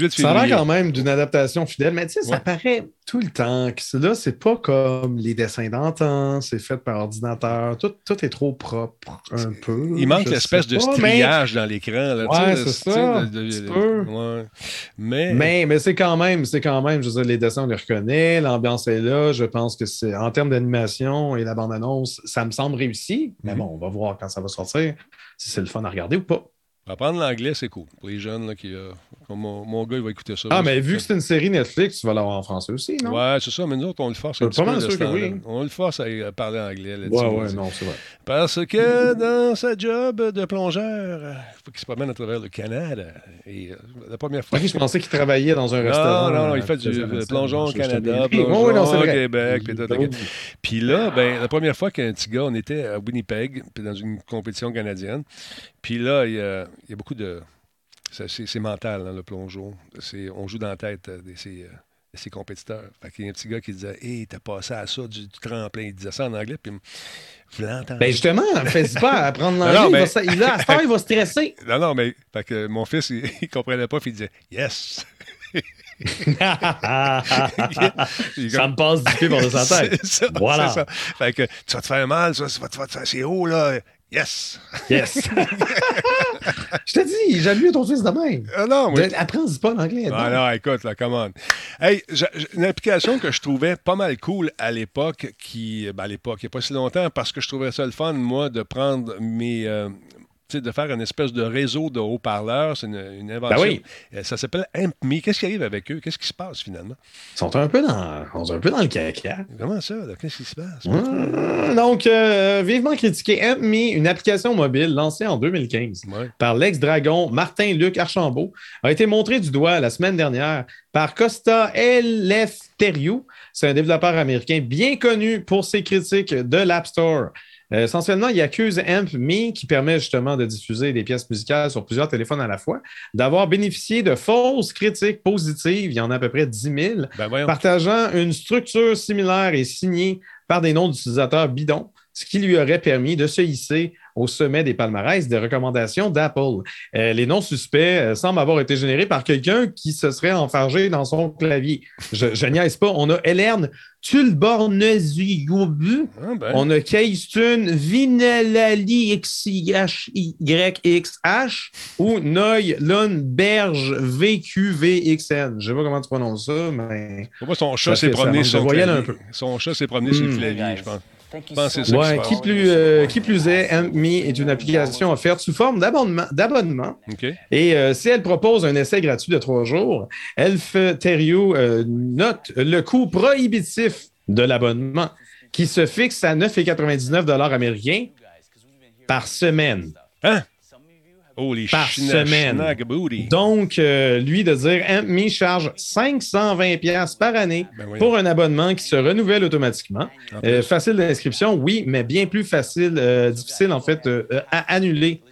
18 Ça a l'air quand même d'une adaptation fidèle, mais tu sais, ça paraît tout le temps que là, c'est pas comme les dessins d'antan, c'est fait par ordinateur, tout, tout est trop propre un peu. Il manque l'espèce de mais- striage dans l'écran. là, tu sais, Ouais, c'est ça, de- de- un petit de- peu. ouais. Mais, Mais, mais c'est quand même, c'est quand même, je veux dire, les dessins, on les reconnaît, l'ambiance est là. Je pense que c'est en termes d'animation et la bande-annonce, ça me semble réussi. Mais Mhm. bon, on va voir quand ça va sortir, si c'est le fun à regarder ou pas. Apprendre l'anglais, c'est cool. Pour les jeunes, là, qui, euh, mon, mon gars, il va écouter ça. Ah, mais vu que c'est une série Netflix, tu vas l'avoir en français aussi, non? Ouais, c'est ça, mais nous autres, on le force un petit pas peu sûr que oui. On le force à euh, parler anglais. Là, Ouais, ouais, non, c'est vrai. Parce que dans sa job de plongeur, euh, il faut qu'il se promène à travers le Canada. Et euh, la première fois. Je pensais qu'il travaillait dans un non, restaurant. Non, non, il euh, fait du euh, plongeon au Canada, plongeon non, au. Québec. Puis là, ben, la première fois qu'un petit gars, on était à Winnipeg, puis dans une compétition canadienne. Puis là, il y a, il y a beaucoup de. C'est mental, hein, le plongeon. On joue dans la tête euh, de ses, euh, de ses compétiteurs. Fait qu'il y a un petit gars qui disait Hey, t'as passé à ça du, du tremplin. Il disait ça en anglais, puis vous l'entendez? Ben justement, fais-y pas apprendre l'anglais. il va il a- à cette heure, il va stresser. [LAUGHS] Non, non, mais fait que mon fils, il, il comprenait pas, puis il disait Yes! [LAUGHS] Il- ça me passe du pied par de sa tête. C'est ça, Voilà. ça. Fait que tu vas te faire mal, ça, va te faire c'est haut, là. Yes! Yes. [LAUGHS] Je te dis, j'aime mieux ton fils de même. Ah non, Apprends-y pas l'anglais. Ah non, écoute, là, commande. Hey, une application que je trouvais pas mal cool à l'époque, qui, ben, à l'époque, il n'y a pas si longtemps, parce que je trouvais ça le fun, moi, de prendre mes. euh, de faire une espèce de réseau de haut-parleurs. C'est une, une invention. Ben oui. Euh, Ça s'appelle AmpMe. Qu'est-ce qui arrive avec eux? Qu'est-ce qui se passe finalement? Ils sont un peu dans, ils sont un peu dans le caca. Comment ça? Qu'est-ce qui se passe? Mmh, Donc, euh, vivement critiqué AmpMe, une application mobile lancée en 2015 Ouais. par l'ex-dragon Martin-Luc Archambault, a été montré du doigt la semaine dernière par Costa Eleftheriou. C'est un développeur américain bien connu pour ses critiques de l'App Store. Euh, essentiellement, il accuse AmpMe, qui permet justement de diffuser des pièces musicales sur plusieurs téléphones à la fois, d'avoir bénéficié de fausses critiques positives. Il y en a à peu près 10 000 Ben partageant une structure similaire et signée par des noms d'utilisateurs bidons, ce qui lui aurait permis de se hisser au sommet des palmarès des recommandations d'Apple. Euh, les noms suspects euh, semblent avoir été générés par quelqu'un qui se serait enfargé dans son clavier. Je, je niaise pas. On a Hélène Tulbornesiobu, Ah, ben. on a Keistun Vinelali XYXH ou Noy Lundberg VQVXN. Je sais pas comment tu prononces ça, mais. Moi, son chat s'est promené sur le clavier. Son chat s'est promené sur le clavier, je pense. Je Ouais, qui plus, euh, qui plus est, AmpMe est une application offerte sous forme d'abonnement. Et euh, si elle propose un essai gratuit de trois jours, Elf Theriot euh, note le coût prohibitif de l'abonnement qui se fixe à 9,99 américains par semaine. Hein? Par semaine. Donc, euh, lui, de dire AmpMe charge 520$ piastres par année Ben voyons. pour un abonnement qui se renouvelle automatiquement. En Euh, facile d'inscription, oui, mais bien plus facile, euh, difficile en fait à annuler,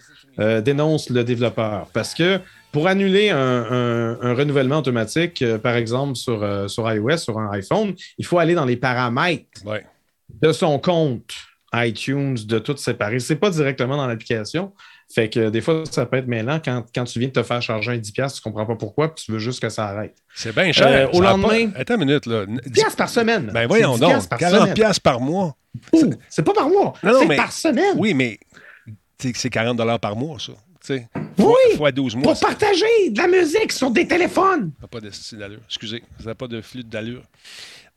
dénonce le développeur. Parce que pour annuler un, un- un renouvellement automatique, par exemple sur, sur iOS, sur un iPhone, il faut aller dans les paramètres Ouais. de son compte iTunes, de tout séparer. C'est pas directement dans l'application. Fait que euh, des fois, ça peut être mêlant quand, quand tu viens de te faire charger un 10$, tu comprends pas pourquoi, puis tu veux juste que ça arrête. C'est bien cher. Euh, au Ça lendemain- pas- Attends une minute, là. 10 10$ par semaine. Ben voyons C'est 10$ donc. par 40 semaine. piastres par mois. C'est pas par mois, Non, non, c'est mais- par semaine. Oui, mais c'est 40 par mois, ça. Oui, fois, fois 12 mois. pour ça partager de la musique sur des téléphones. n'a pas de d'allure. Excusez, ça n'a pas de flux d'allure.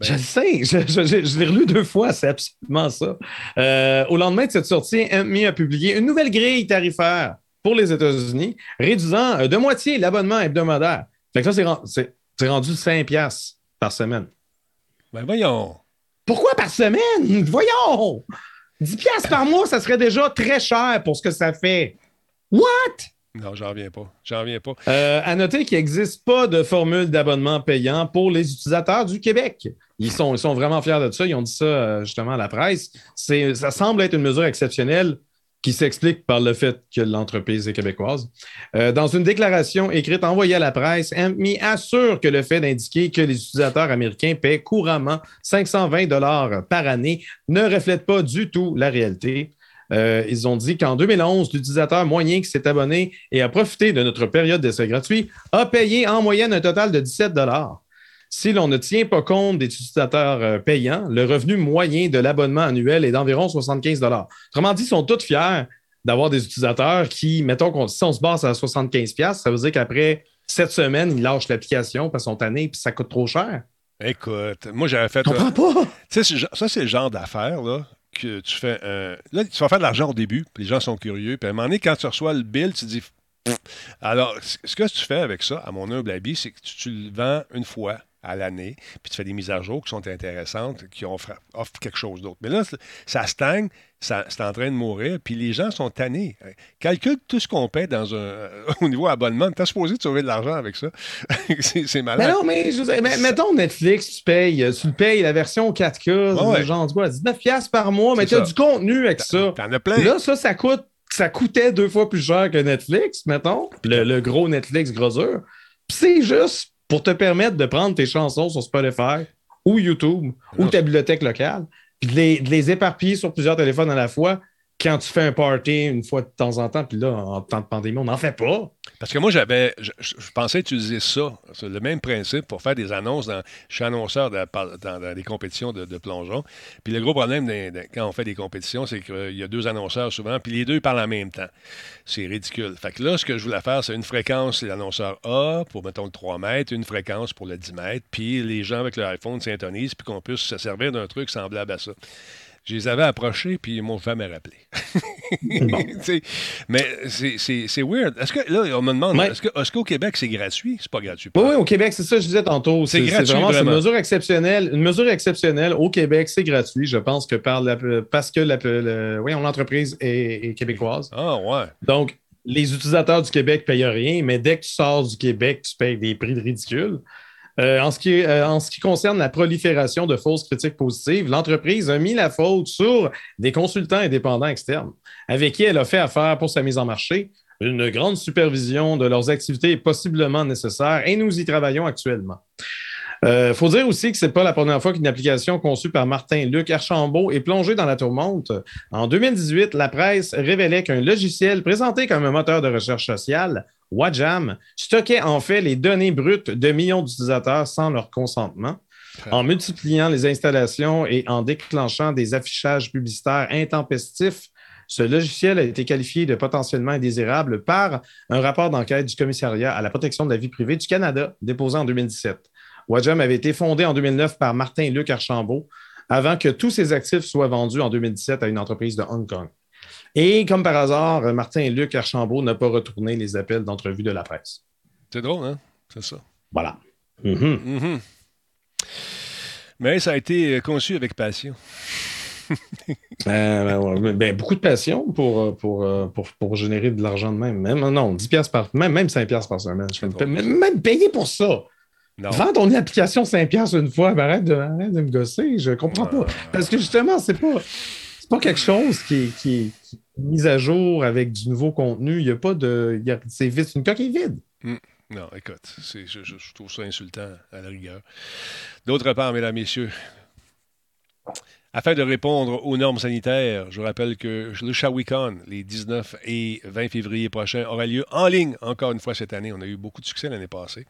Ben, Je le sais, je, [LAUGHS] je- je- je l'ai relu deux fois, c'est absolument ça. Euh, au lendemain de cette sortie, AmpMe a publié une nouvelle grille tarifaire pour les États-Unis, réduisant euh, de moitié l'abonnement hebdomadaire. Fait que ça, c'est ren- c'est- c'est rendu 5$ piastres par semaine. ben voyons. Pourquoi par semaine? Voyons! 10 piastres par mois, ça serait déjà très cher pour ce que ça fait. What? Non, j'en reviens pas. J'en reviens pas. Euh, à noter qu'il n'existe pas de formule d'abonnement payant pour les utilisateurs du Québec. Ils sont, ils sont vraiment fiers de ça. Ils ont dit ça euh, justement à la presse. Ça semble être une mesure exceptionnelle qui s'explique par le fait que l'entreprise est québécoise. Euh, dans une déclaration écrite envoyée à la presse, MMI assure que le fait d'indiquer que les utilisateurs américains paient couramment 520 dollars par année ne reflète pas du tout la réalité. Euh, ils ont dit qu'en 2011, l'utilisateur moyen qui s'est abonné et a profité de notre période d'essai gratuit a payé en moyenne un total de 17 dollars. Si l'on ne tient pas compte des utilisateurs euh, payants, le revenu moyen de l'abonnement annuel est d'environ 75 Autrement dit, ils sont tous fiers d'avoir des utilisateurs qui, mettons, qu'on, si on se base à 75 ça veut dire qu'après sept semaines, ils lâchent l'application parce qu'ils sont tannés et ça coûte trop cher. Écoute, moi j'avais fait. Je comprends pas. Tu sais, c'est- ça, c'est le genre d'affaire, là, que tu fais. un- Là, tu vas faire de l'argent au début, puis les gens sont curieux. Puis à un moment donné, quand tu reçois le bill, tu te dis. Pff. Alors, ce que tu fais avec ça, à mon humble avis, c'est que tu, tu le vends une fois à l'année, puis tu fais des mises à jour qui sont intéressantes, qui offrent, offrent quelque chose d'autre. Mais là, ça stagne, ça, c'est en train de mourir, puis les gens sont tannés. Euh, Calcule tout ce qu'on paie dans un, [LAUGHS] au niveau abonnement. Tu es supposé de sauver de l'argent avec ça. [LAUGHS] c'est, c'est malade. Mais non, mais, je dire, mais- mettons Netflix, tu payes, euh, tu le payes la version 4K, Ouais, ouais. genre quoi, 19 piastres par mois, mais tu as du contenu avec ça. T'en as plein. Là, ça, ça coûte, ça coûtait deux fois plus cher que Netflix, mettons, le, le gros Netflix groseur. Puis c'est juste pour te permettre de prendre tes chansons sur Spotify ou YouTube ou ta bibliothèque locale, puis de les, de les éparpiller sur plusieurs téléphones à la fois quand tu fais un party une fois de temps en temps, puis là, en temps de pandémie, on n'en fait pas. Parce que moi, j'avais, je, je- pensais utiliser ça, c'est le même principe, pour faire des annonces. Dans, je suis annonceur dans, des compétitions de, plongeon. Puis le gros problème quand on fait des compétitions, c'est qu'il y a deux annonceurs souvent, puis les deux parlent en même temps. C'est ridicule. Fait que là, ce que je voulais faire, c'est une fréquence, c'est l'annonceur A pour, mettons, le 3 mètres, une fréquence pour le 10 mètres, puis les gens avec leur iPhone s'intonisent, puis qu'on puisse se servir d'un truc semblable à ça. Je les avais approchés, puis ils m'ont jamais rappelé. [LAUGHS] Mais c'est- weird. Est-ce que, là, on me demande, est-ce qu'au Québec, c'est gratuit? C'est pas gratuit. Oui, oui, au Québec, c'est ça que je disais tantôt. C'est gratuit, vraiment, c'est une vraiment. mesure exceptionnelle. Une mesure exceptionnelle au Québec, c'est gratuit. Je pense que par la- parce que la- le- oui, l'entreprise est, est québécoise. Ah, ouais. Donc, les utilisateurs du Québec ne payent rien, mais dès que tu sors du Québec, tu payes des prix ridicules. Euh, en, ce qui, euh, en ce qui concerne la prolifération de fausses critiques positives, l'entreprise a mis la faute sur des consultants indépendants externes avec qui elle a fait affaire pour sa mise en marché. Une grande supervision de leurs activités est possiblement nécessaire et nous y travaillons actuellement. Il faut dire aussi que ce n'est pas la première fois qu'une application conçue par Martin-Luc Archambault est plongée dans la tourmente. En 2018, la presse révélait qu'un logiciel présenté comme un moteur de recherche sociale, Wajam, stockait en fait les données brutes de millions d'utilisateurs sans leur consentement. En multipliant les installations et en déclenchant des affichages publicitaires intempestifs, ce logiciel a été qualifié de potentiellement indésirable par un rapport d'enquête du Commissariat à la protection de la vie privée du Canada, déposé en 2017. Wajam avait été fondé en 2009 par Martin-Luc Archambault avant que tous ses actifs soient vendus en 2017 à une entreprise de Hong Kong. Et comme par hasard, Martin-Luc Archambault n'a pas retourné les appels d'entrevue de la presse. C'est drôle, hein? C'est ça. Voilà. Mhm. Mais ça a été conçu avec passion. [LAUGHS] Euh, ben, ben, beaucoup de passion pour, euh, pour, euh, pour, pour générer de l'argent de même. même. Non, 10 piastres par même, même 5 piastres par semaine. Je même, même payer pour ça. Non. Vends ton application 5 piastres une fois, ben, arrête, de, arrête de me gosser. Je comprends pas. Parce que justement, c'est pas, c'est pas quelque chose qui est, mis à jour avec du nouveau contenu. Il n'y a pas de. c'est une coquille vide. Hmm. Non, écoute, je trouve ça insultant à la rigueur. D'autre part, mesdames, messieurs, afin de répondre aux normes sanitaires, je rappelle que le Shawicon, les 19 et 20 février prochains, aura lieu en ligne encore une fois cette année. On a eu beaucoup de succès l'année passée.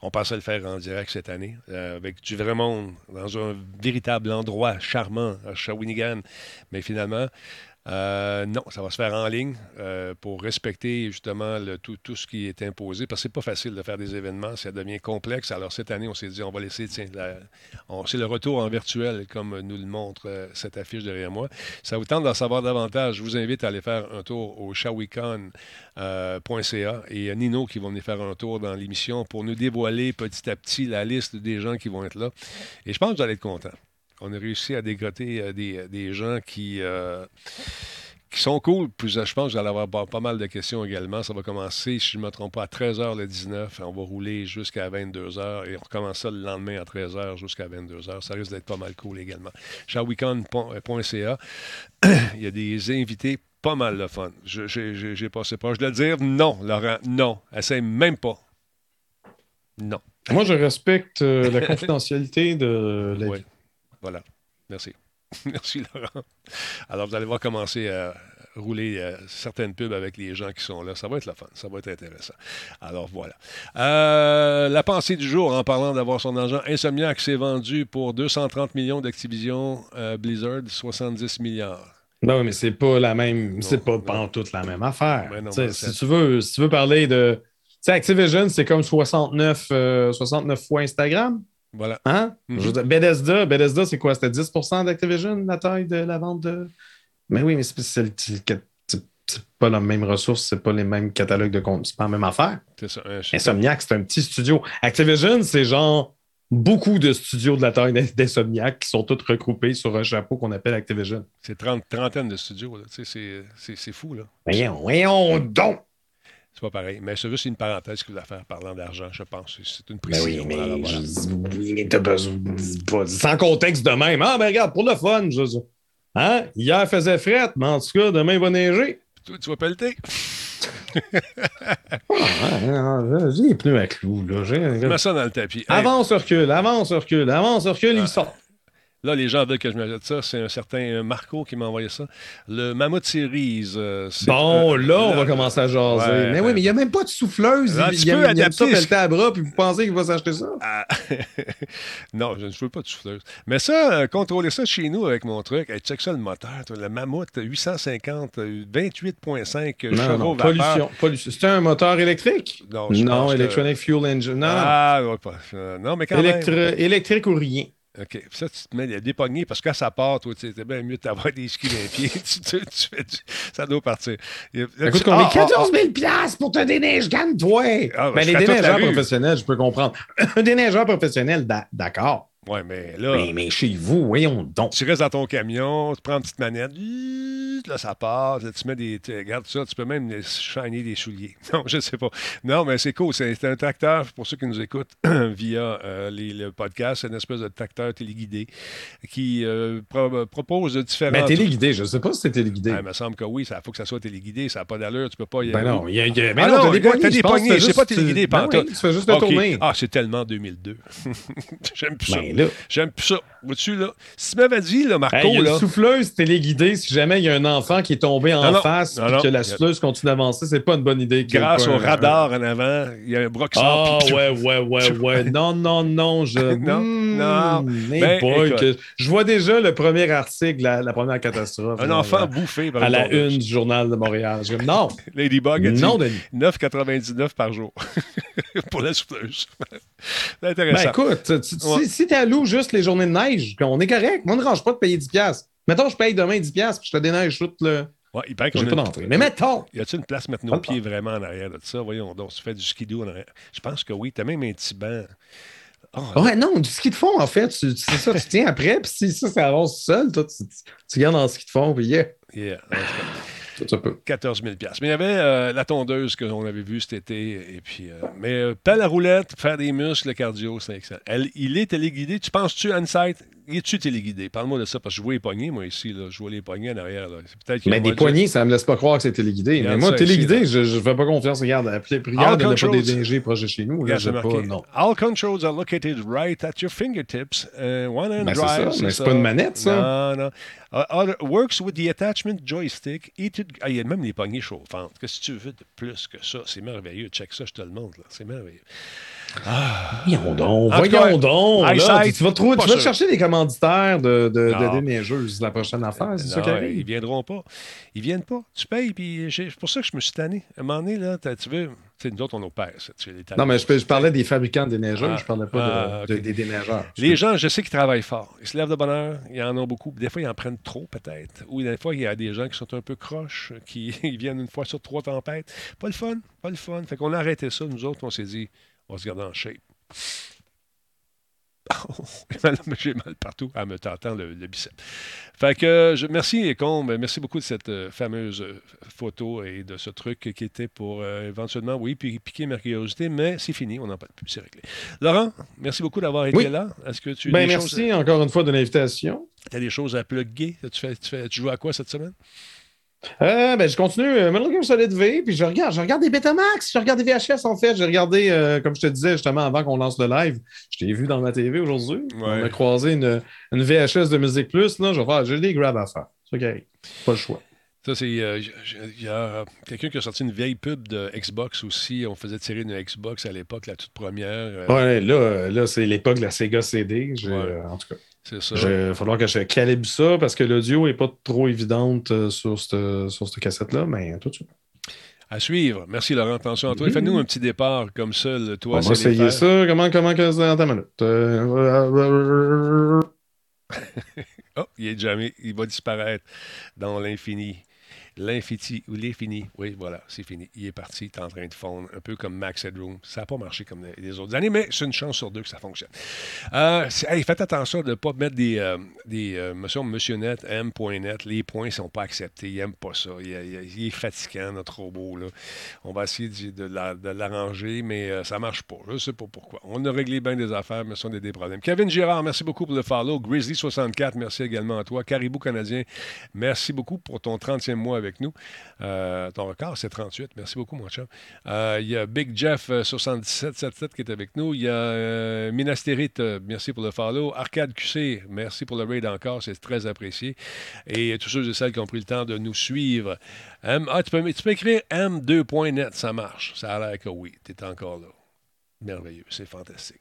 On pensait le faire en direct cette année, euh, avec du vrai monde, dans un véritable endroit charmant à Shawinigan. Mais finalement, euh, non, ça va se faire en ligne euh, pour respecter justement tout, tout ce qui est imposé, parce que c'est pas facile de faire des événements, ça devient complexe. Alors cette année, on s'est dit, on va laisser, tiens, la- on- c'est le retour en virtuel, comme nous le montre euh, cette affiche derrière moi. Ça vous tente d'en savoir davantage, je vous invite à aller faire un tour au shawicon.ca et Nino qui va venir faire un tour dans l'émission pour nous dévoiler petit à petit la liste des gens qui vont être là. Et je pense que vous allez être contents. On a réussi à dégrotter euh, des, des gens qui, euh, qui sont cool. Puis je pense que vous allez avoir pas, mal de questions également. Ça va commencer, si je ne me trompe pas, à 13h le 19. On va rouler jusqu'à 22h et on recommence ça le lendemain à 13h jusqu'à 22h. Ça risque d'être pas mal cool également. Shawicon.ca, [COUGHS] il y a des invités pas mal de fun. Je- J'ai passé proche de le dire. Non, Laurent, non. Essaye même pas. Non. Moi, je respecte euh, la confidentialité de la Oui. Voilà. Merci. [LAUGHS] Merci, Laurent. Alors, vous allez voir commencer à rouler euh, certaines pubs avec les gens qui sont là. Ça va être la fun. Ça va être intéressant. Alors, voilà. Euh, la pensée du jour, en parlant d'avoir son argent, Insomniac s'est vendu pour 230 millions d'Activision, euh, Blizzard, 70 milliards. Non, mais c'est pas la même. C'est pas, pas en toute la même affaire. Non, sais, mais si, tu veux, si tu veux parler de. Tu sais, Activision, c'est comme 69, euh, 69 fois Instagram. Voilà. Hein? Veux dire, Bethesda, Bethesda, c'est quoi? C'était 10% d'Activision, la taille de la vente de. Mais oui, mais c'est pas la même ressource, c'est pas les mêmes catalogues de comptes, c'est pas la même affaire. Ça. Insomniac, c'est un petit studio. Activision, c'est genre beaucoup de studios de la taille d'Insomniac qui sont tous regroupés sur un chapeau qu'on appelle Activision. C'est 30, trentaine de studios. là. C'est fou, là. Voyons, voyons donc! C'est pas pareil. Mais c'est juste une parenthèse que vous avez faire parlant d'argent, je pense. C'est une Ben précision. oui, mais voilà. sans contexte de même. Ah, ben regarde, pour le fun, je, Hein? Hier faisait fret, mais en tout cas, demain il va neiger. Toi, tu vas pelleter? [LAUGHS] Ah, J'ai les pneus à clous, là. Mets ça dans le tapis. Avance, recule, avance, recule, avance, recule, il sort. Là, les gens veulent que je m'ajoute ça. C'est un certain euh, Marco qui m'a envoyé ça. Le Mammoth Series. euh, Bon, euh, là, on va commencer à jaser. Ouais. mais oui, mais il n'y a même pas de souffleuse. Il tu il peux il adapter- pelleter à bras, puis vous pensez qu'il va s'acheter ça? Ah. [LAUGHS] non, je ne veux pas de souffleuse. Mais ça, euh, contrôler ça chez nous avec mon truc. Hey, check ça le moteur. toi, le Mammouth 850, euh, 28,5 Non, chevaux non, vapeur. pollution. C'est un moteur électrique? Non, je que- Electronic Fuel Engine. Non, Ah, non, mais quand même. électrique ou rien. OK. Ça, tu te mets des poignées parce que quand ça part, toi, tu sais, c'est bien mieux d'avoir des skis dans les pieds. [LAUGHS] tu, Ça doit partir. Là, Écoute, Ah, met 14 ah, 000 piastres pour te déneiger, gagne-toi! Ah, ben, ben, les déneigeurs professionnels, je peux comprendre. [LAUGHS] Un déneigeur professionnel, d'a- d'accord. Ouais, mais là. Mais, mais chez vous, voyons donc. Tu restes dans ton camion, tu prends une petite manette, là, ça part, tu mets des. tu- regarde ça, tu peux même shiner des souliers. [LAUGHS] Non, je sais pas. Non, mais c'est cool. C'est un tracteur, pour ceux qui nous écoutent [CLEARS THROAT] via euh, les- le podcast, c'est une espèce de tracteur téléguidé qui euh, pro- propose différents. Ben, téléguidé, je ne sais pas si c'est téléguidé. Ah, il me semble que oui, il faut que ça soit téléguidé, ça n'a pas d'allure, tu peux pas y Ben non, il y a- il y a- mais Ah non, t'as des poignées, c'est pas téléguidé, ben oui, tu fais juste le OK. tourner. Ah, c'est tellement 2002. [LAUGHS] J'aime plus ça. Ben là. J'aime plus ça. Vois-tu, là? Si tu m'avais dit, là, Marco, Hey, y a là. une souffleuse téléguidée si jamais il y a un enfant qui est tombé en Non, face et que la souffleuse continue d'avancer, c'est pas une bonne idée. Grâce au un- radar en avant, il y a un bras qui. Ah ouais, ouais, ouais, ouais. Non, non, non, je. [LAUGHS] Non, Hmm, non. Ben, boy, écoute. que- Je vois déjà le premier article, la, la première catastrophe. Un enfant là, bouffé par À la une du journal de Montréal. Je non. [LAUGHS] Ladybug a dit Non, Denis. 9,99 par jour [LAUGHS] pour la souffleuse. c'est Ben intéressant. écoute, tu- tu- Ouais. si, si tu alloues juste les journées de neige, on est correct. Moi, ne range pas de payer 10$. piastres. Mettons, je paye demain 10$, piastres, puis je te déneige tout le. Ouais, il paraît J'ai qu'on pas d'entrée. Mais mettons! Y a-t-il une place mettre nos pieds vraiment en arrière de ça? Voyons donc, tu fais du skidoo en arrière. Je pense que oui. T'as même un petit banc. Ah, Ouais, non, du ski de fond, en fait. C'est ça, tu tiens après, puis si ça, ça avance seul, toi, tu, tu, tu gardes en ski de fond, puis yeah. yeah. En tout cas, Ça, ça peut. 14 000 Mais il y avait euh, la tondeuse qu'on avait vue cet été. Et puis, euh, mais euh, pelle à roulette, faire des muscles, le cardio, c'est excellent. Elle- il est téléguidé. Tu penses-tu, Insight? Il est-tu téléguidé? Parle-moi de ça, parce que je vois les poignées, moi, ici. Là. Je vois les poignées en arrière. Là. Mais des poignées, ça me laisse pas croire que c'est téléguidé. Mais moi, téléguidé, je ne fais pas confiance. Regarde, prière de ne pas déneiger proche de chez nous. Là, pas, non. All controls are located right at your fingertips. Uh, one hand Ben, c'est drive. ça, mais c'est pas une manette, ça. Non, non. Uh, other- works with the attachment joystick. Heated- Ah, il y a même les poignées chauffantes. Qu'est-ce que tu veux de plus que ça? C'est merveilleux. Check ça, je te le montre. là. C'est merveilleux. Voyons donc, voyons donc. tu, vas tu vas chercher des de, de, de la prochaine affaire, c'est ça ils viendront pas. Ils viennent pas. Tu payes, puis c'est pour ça que je me suis tanné. À un moment donné, là, tu veux... Tu sais, nous autres, on opère. ça, Non, mais je, je parlais des fabricants de déneigeurs, Ah, je parlais pas ah, de, de- ok. des déneigeurs. Les gens, je sais qu'ils travaillent fort. Ils se lèvent de bonne heure, ils en ont beaucoup. Des fois, ils en prennent trop, peut-être. Ou des fois, il y a des gens qui sont un peu croches, qui [LAUGHS] ils viennent une fois sur trois tempêtes. Pas le fun, pas le fun. Fait qu'on a arrêté ça. Nous autres, on s'est dit, on va se garder en shape. [LAUGHS] J'ai mal partout en me tentant le, le bicep. Fait que je, merci Combe, merci beaucoup de cette euh, fameuse euh, photo et de ce truc qui était pour euh, éventuellement, oui, piquer ma curiosité, mais c'est fini, on n'en parle plus, c'est réglé. Laurent, merci beaucoup d'avoir été Oui. là. Est-ce que tu Ben, merci choses- encore une fois de l'invitation. T'as des choses à plugger? Tu, fais, tu, fais- tu joues à quoi cette semaine? Euh, ben, je continue euh, Metal Gear Solid V, puis je regarde, je regarde des Betamax, je regarde des VHS en fait. J'ai regardé, euh, comme je te disais justement avant qu'on lance le live, je t'ai vu dans ma TV aujourd'hui. On a croisé une, une VHS de Musique Plus. Là, je vais faire, j'ai des grabs à faire. C'est arrive. Pas le choix. Ça, c'est. euh, Il y a quelqu'un qui a sorti une vieille pub de Xbox aussi. On faisait tirer une Xbox à l'époque, la toute première. euh, Ouais, là, là c'est l'époque de la Sega CD. Ouais. euh, en tout cas. C'est ça. Il va falloir que je calibre ça parce que l'audio n'est pas trop évidente euh, sur cette, sur cette cassette-là, mais tout de suite. À suivre. Merci Laurent. Attention à toi. Fais-nous un petit départ comme ça, le toi. On va essayer ça. Comment, comment que dans ta minute? Euh, [LAUGHS] Oh, il est jamais. Il va disparaître dans l'infini. L'infini l'infini. Oui, voilà, c'est fini. Il est parti, il est en train de fondre, un peu comme Max Headroom. Ça n'a pas marché comme les- autres années, mais c'est une chance sur deux que ça fonctionne. Euh, hey, faites attention de ne pas mettre des, euh, des euh, monsieur, monsieur net, m.net. Les points ne sont pas acceptés. Il n'aime pas ça. Il, il- est fatigant, notre robot. Là. On va essayer de, de la- de l'arranger, mais ça ne marche pas. Je ne sais pas pourquoi. On a réglé bien des affaires, mais ça, on a des problèmes. Kevin Girard, merci beaucoup pour le follow. Grizzly64, merci également à toi. Caribou Canadien, merci beaucoup pour ton 30e mois avec nous. Euh, ton record, c'est 38. Merci beaucoup, mon chum. Euh, Il y a Big Jeff euh, 7777 qui est avec nous. Il y a euh, Minastérite, euh, merci pour le follow. Arcade QC, merci pour le raid encore, c'est très apprécié. Et tous ceux et celles qui ont pris le temps de nous suivre. M- ah, tu, peux, tu peux écrire m2.net, ça marche. Ça a l'air que oui, tu es encore là. Merveilleux, c'est fantastique.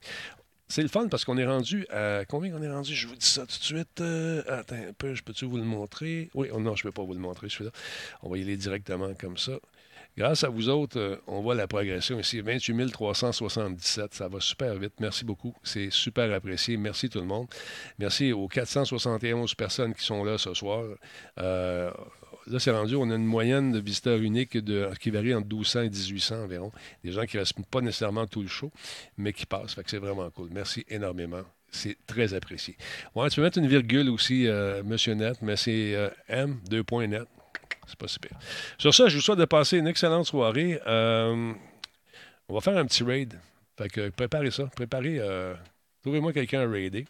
C'est le fun parce qu'on est rendu à. Combien on est rendu? Je vous dis ça tout de suite. Euh, attends un peu, je peux-tu vous le montrer? Oui, oh non, je ne peux pas vous le montrer, celui-là. On va y aller directement comme ça. Grâce à vous autres, euh, on voit la progression ici. 28 377, ça va super vite. Merci beaucoup. C'est super apprécié. Merci tout le monde. Merci aux 471 personnes qui sont là ce soir. Euh, là, c'est rendu, on a une moyenne de visiteurs uniques qui varie entre 1200 et 1800 environ. Des gens qui ne restent pas nécessairement tout le show, mais qui passent. Fait que c'est vraiment cool. Merci énormément. C'est très apprécié. Ouais, tu peux mettre une virgule aussi, euh, Monsieur Net, mais c'est euh, M2.net. C'est pas super. Sur ça, je vous souhaite de passer une excellente soirée. Euh, on va faire un petit raid. Fait que préparez ça. Préparez. Trouvez-moi quelqu'un à raider.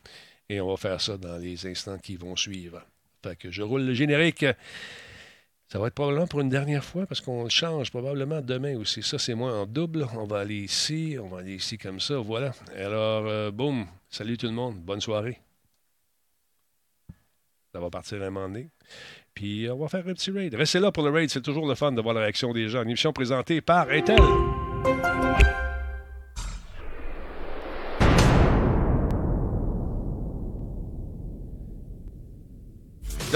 Et on va faire ça dans les instants qui vont suivre. Fait que je roule le générique. Ça va être probablement pour une dernière fois parce qu'on le change probablement demain aussi. Ça, c'est moi en double. On va aller ici. On va aller ici comme ça. Voilà. Alors, euh, boum. Salut tout le monde. Bonne soirée. Ça va partir un moment donné. Puis on va faire un petit raid. Restez là pour le raid, c'est toujours le fun de voir la réaction des gens. Une émission présentée par Intel.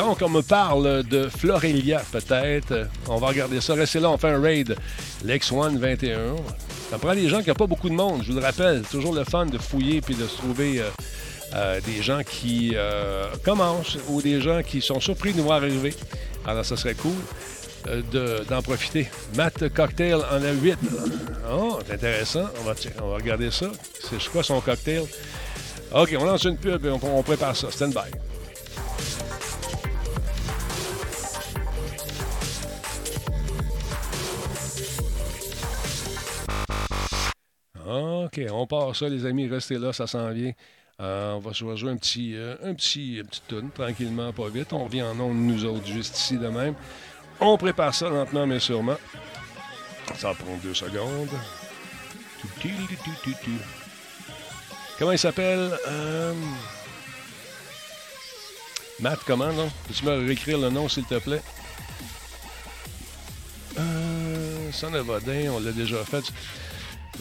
Donc, on me parle de Florelia, peut-être. On va regarder ça. Restez là, on fait un raid. Lex1 21. Ça prend des gens qui n'ont pas beaucoup de monde, je vous le rappelle. C'est toujours le fun de fouiller puis de se trouver euh, euh, des gens qui euh, commencent ou des gens qui sont surpris de nous voir arriver. Alors, ça serait cool de- d'en profiter. Matt Cocktail en a 8. Oh, c'est intéressant. On va, on regarder ça. C'est quoi son cocktail? OK, on lance une pub et on, on prépare ça. Stand by. OK, on part ça, les amis. Restez là, ça s'en vient. Euh, on va se jouer un petit, euh, un petit, un petit tranquillement, pas vite. On revient en ondes, nous autres, juste ici de même. On prépare ça lentement, mais sûrement. Ça va prendre deux secondes. Comment il s'appelle? Euh, Matt, comment, non? Peux-tu me réécrire le nom, s'il te plaît? Euh, Son on l'a déjà fait.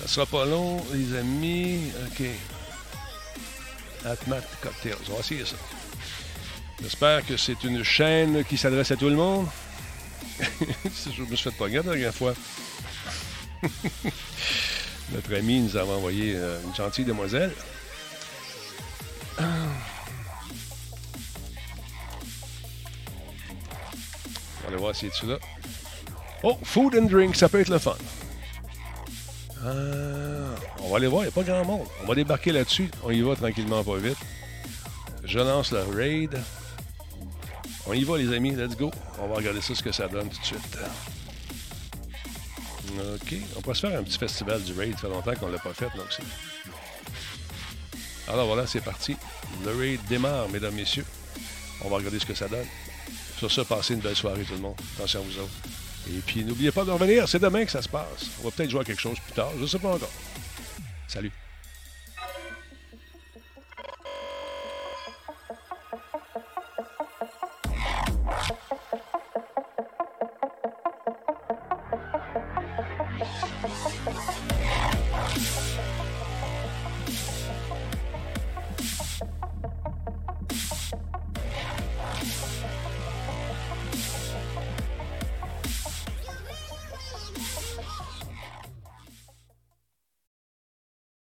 Ça sera pas long, les amis. OK. Atmat Cocktails. On va essayer ça. J'espère que c'est une chaîne qui s'adresse à tout le monde. [LAUGHS] Je me suis fait pas la dernière fois. [LAUGHS] Notre ami nous avait envoyé euh, une gentille demoiselle. On va aller voir si c'est là. Oh, food and drink, ça peut être le fun. Ah, On va aller voir, il n'y a pas grand monde. On va débarquer là-dessus. On y va tranquillement, pas vite. Je lance le raid. On y va, les amis. Let's go. On va regarder ça, ce que ça donne tout de suite. OK. On peut se faire un petit festival du raid. Ça fait longtemps qu'on ne l'a pas fait, aussi. Alors voilà, c'est parti. Le raid démarre, mesdames, messieurs. On va regarder ce que ça donne. Sur ça, passez une belle soirée, tout le monde. Attention à vous autres. Et puis, n'oubliez pas de revenir. C'est demain que ça se passe. On va peut-être jouer à quelque chose plus tard. Je ne sais pas encore. Salut.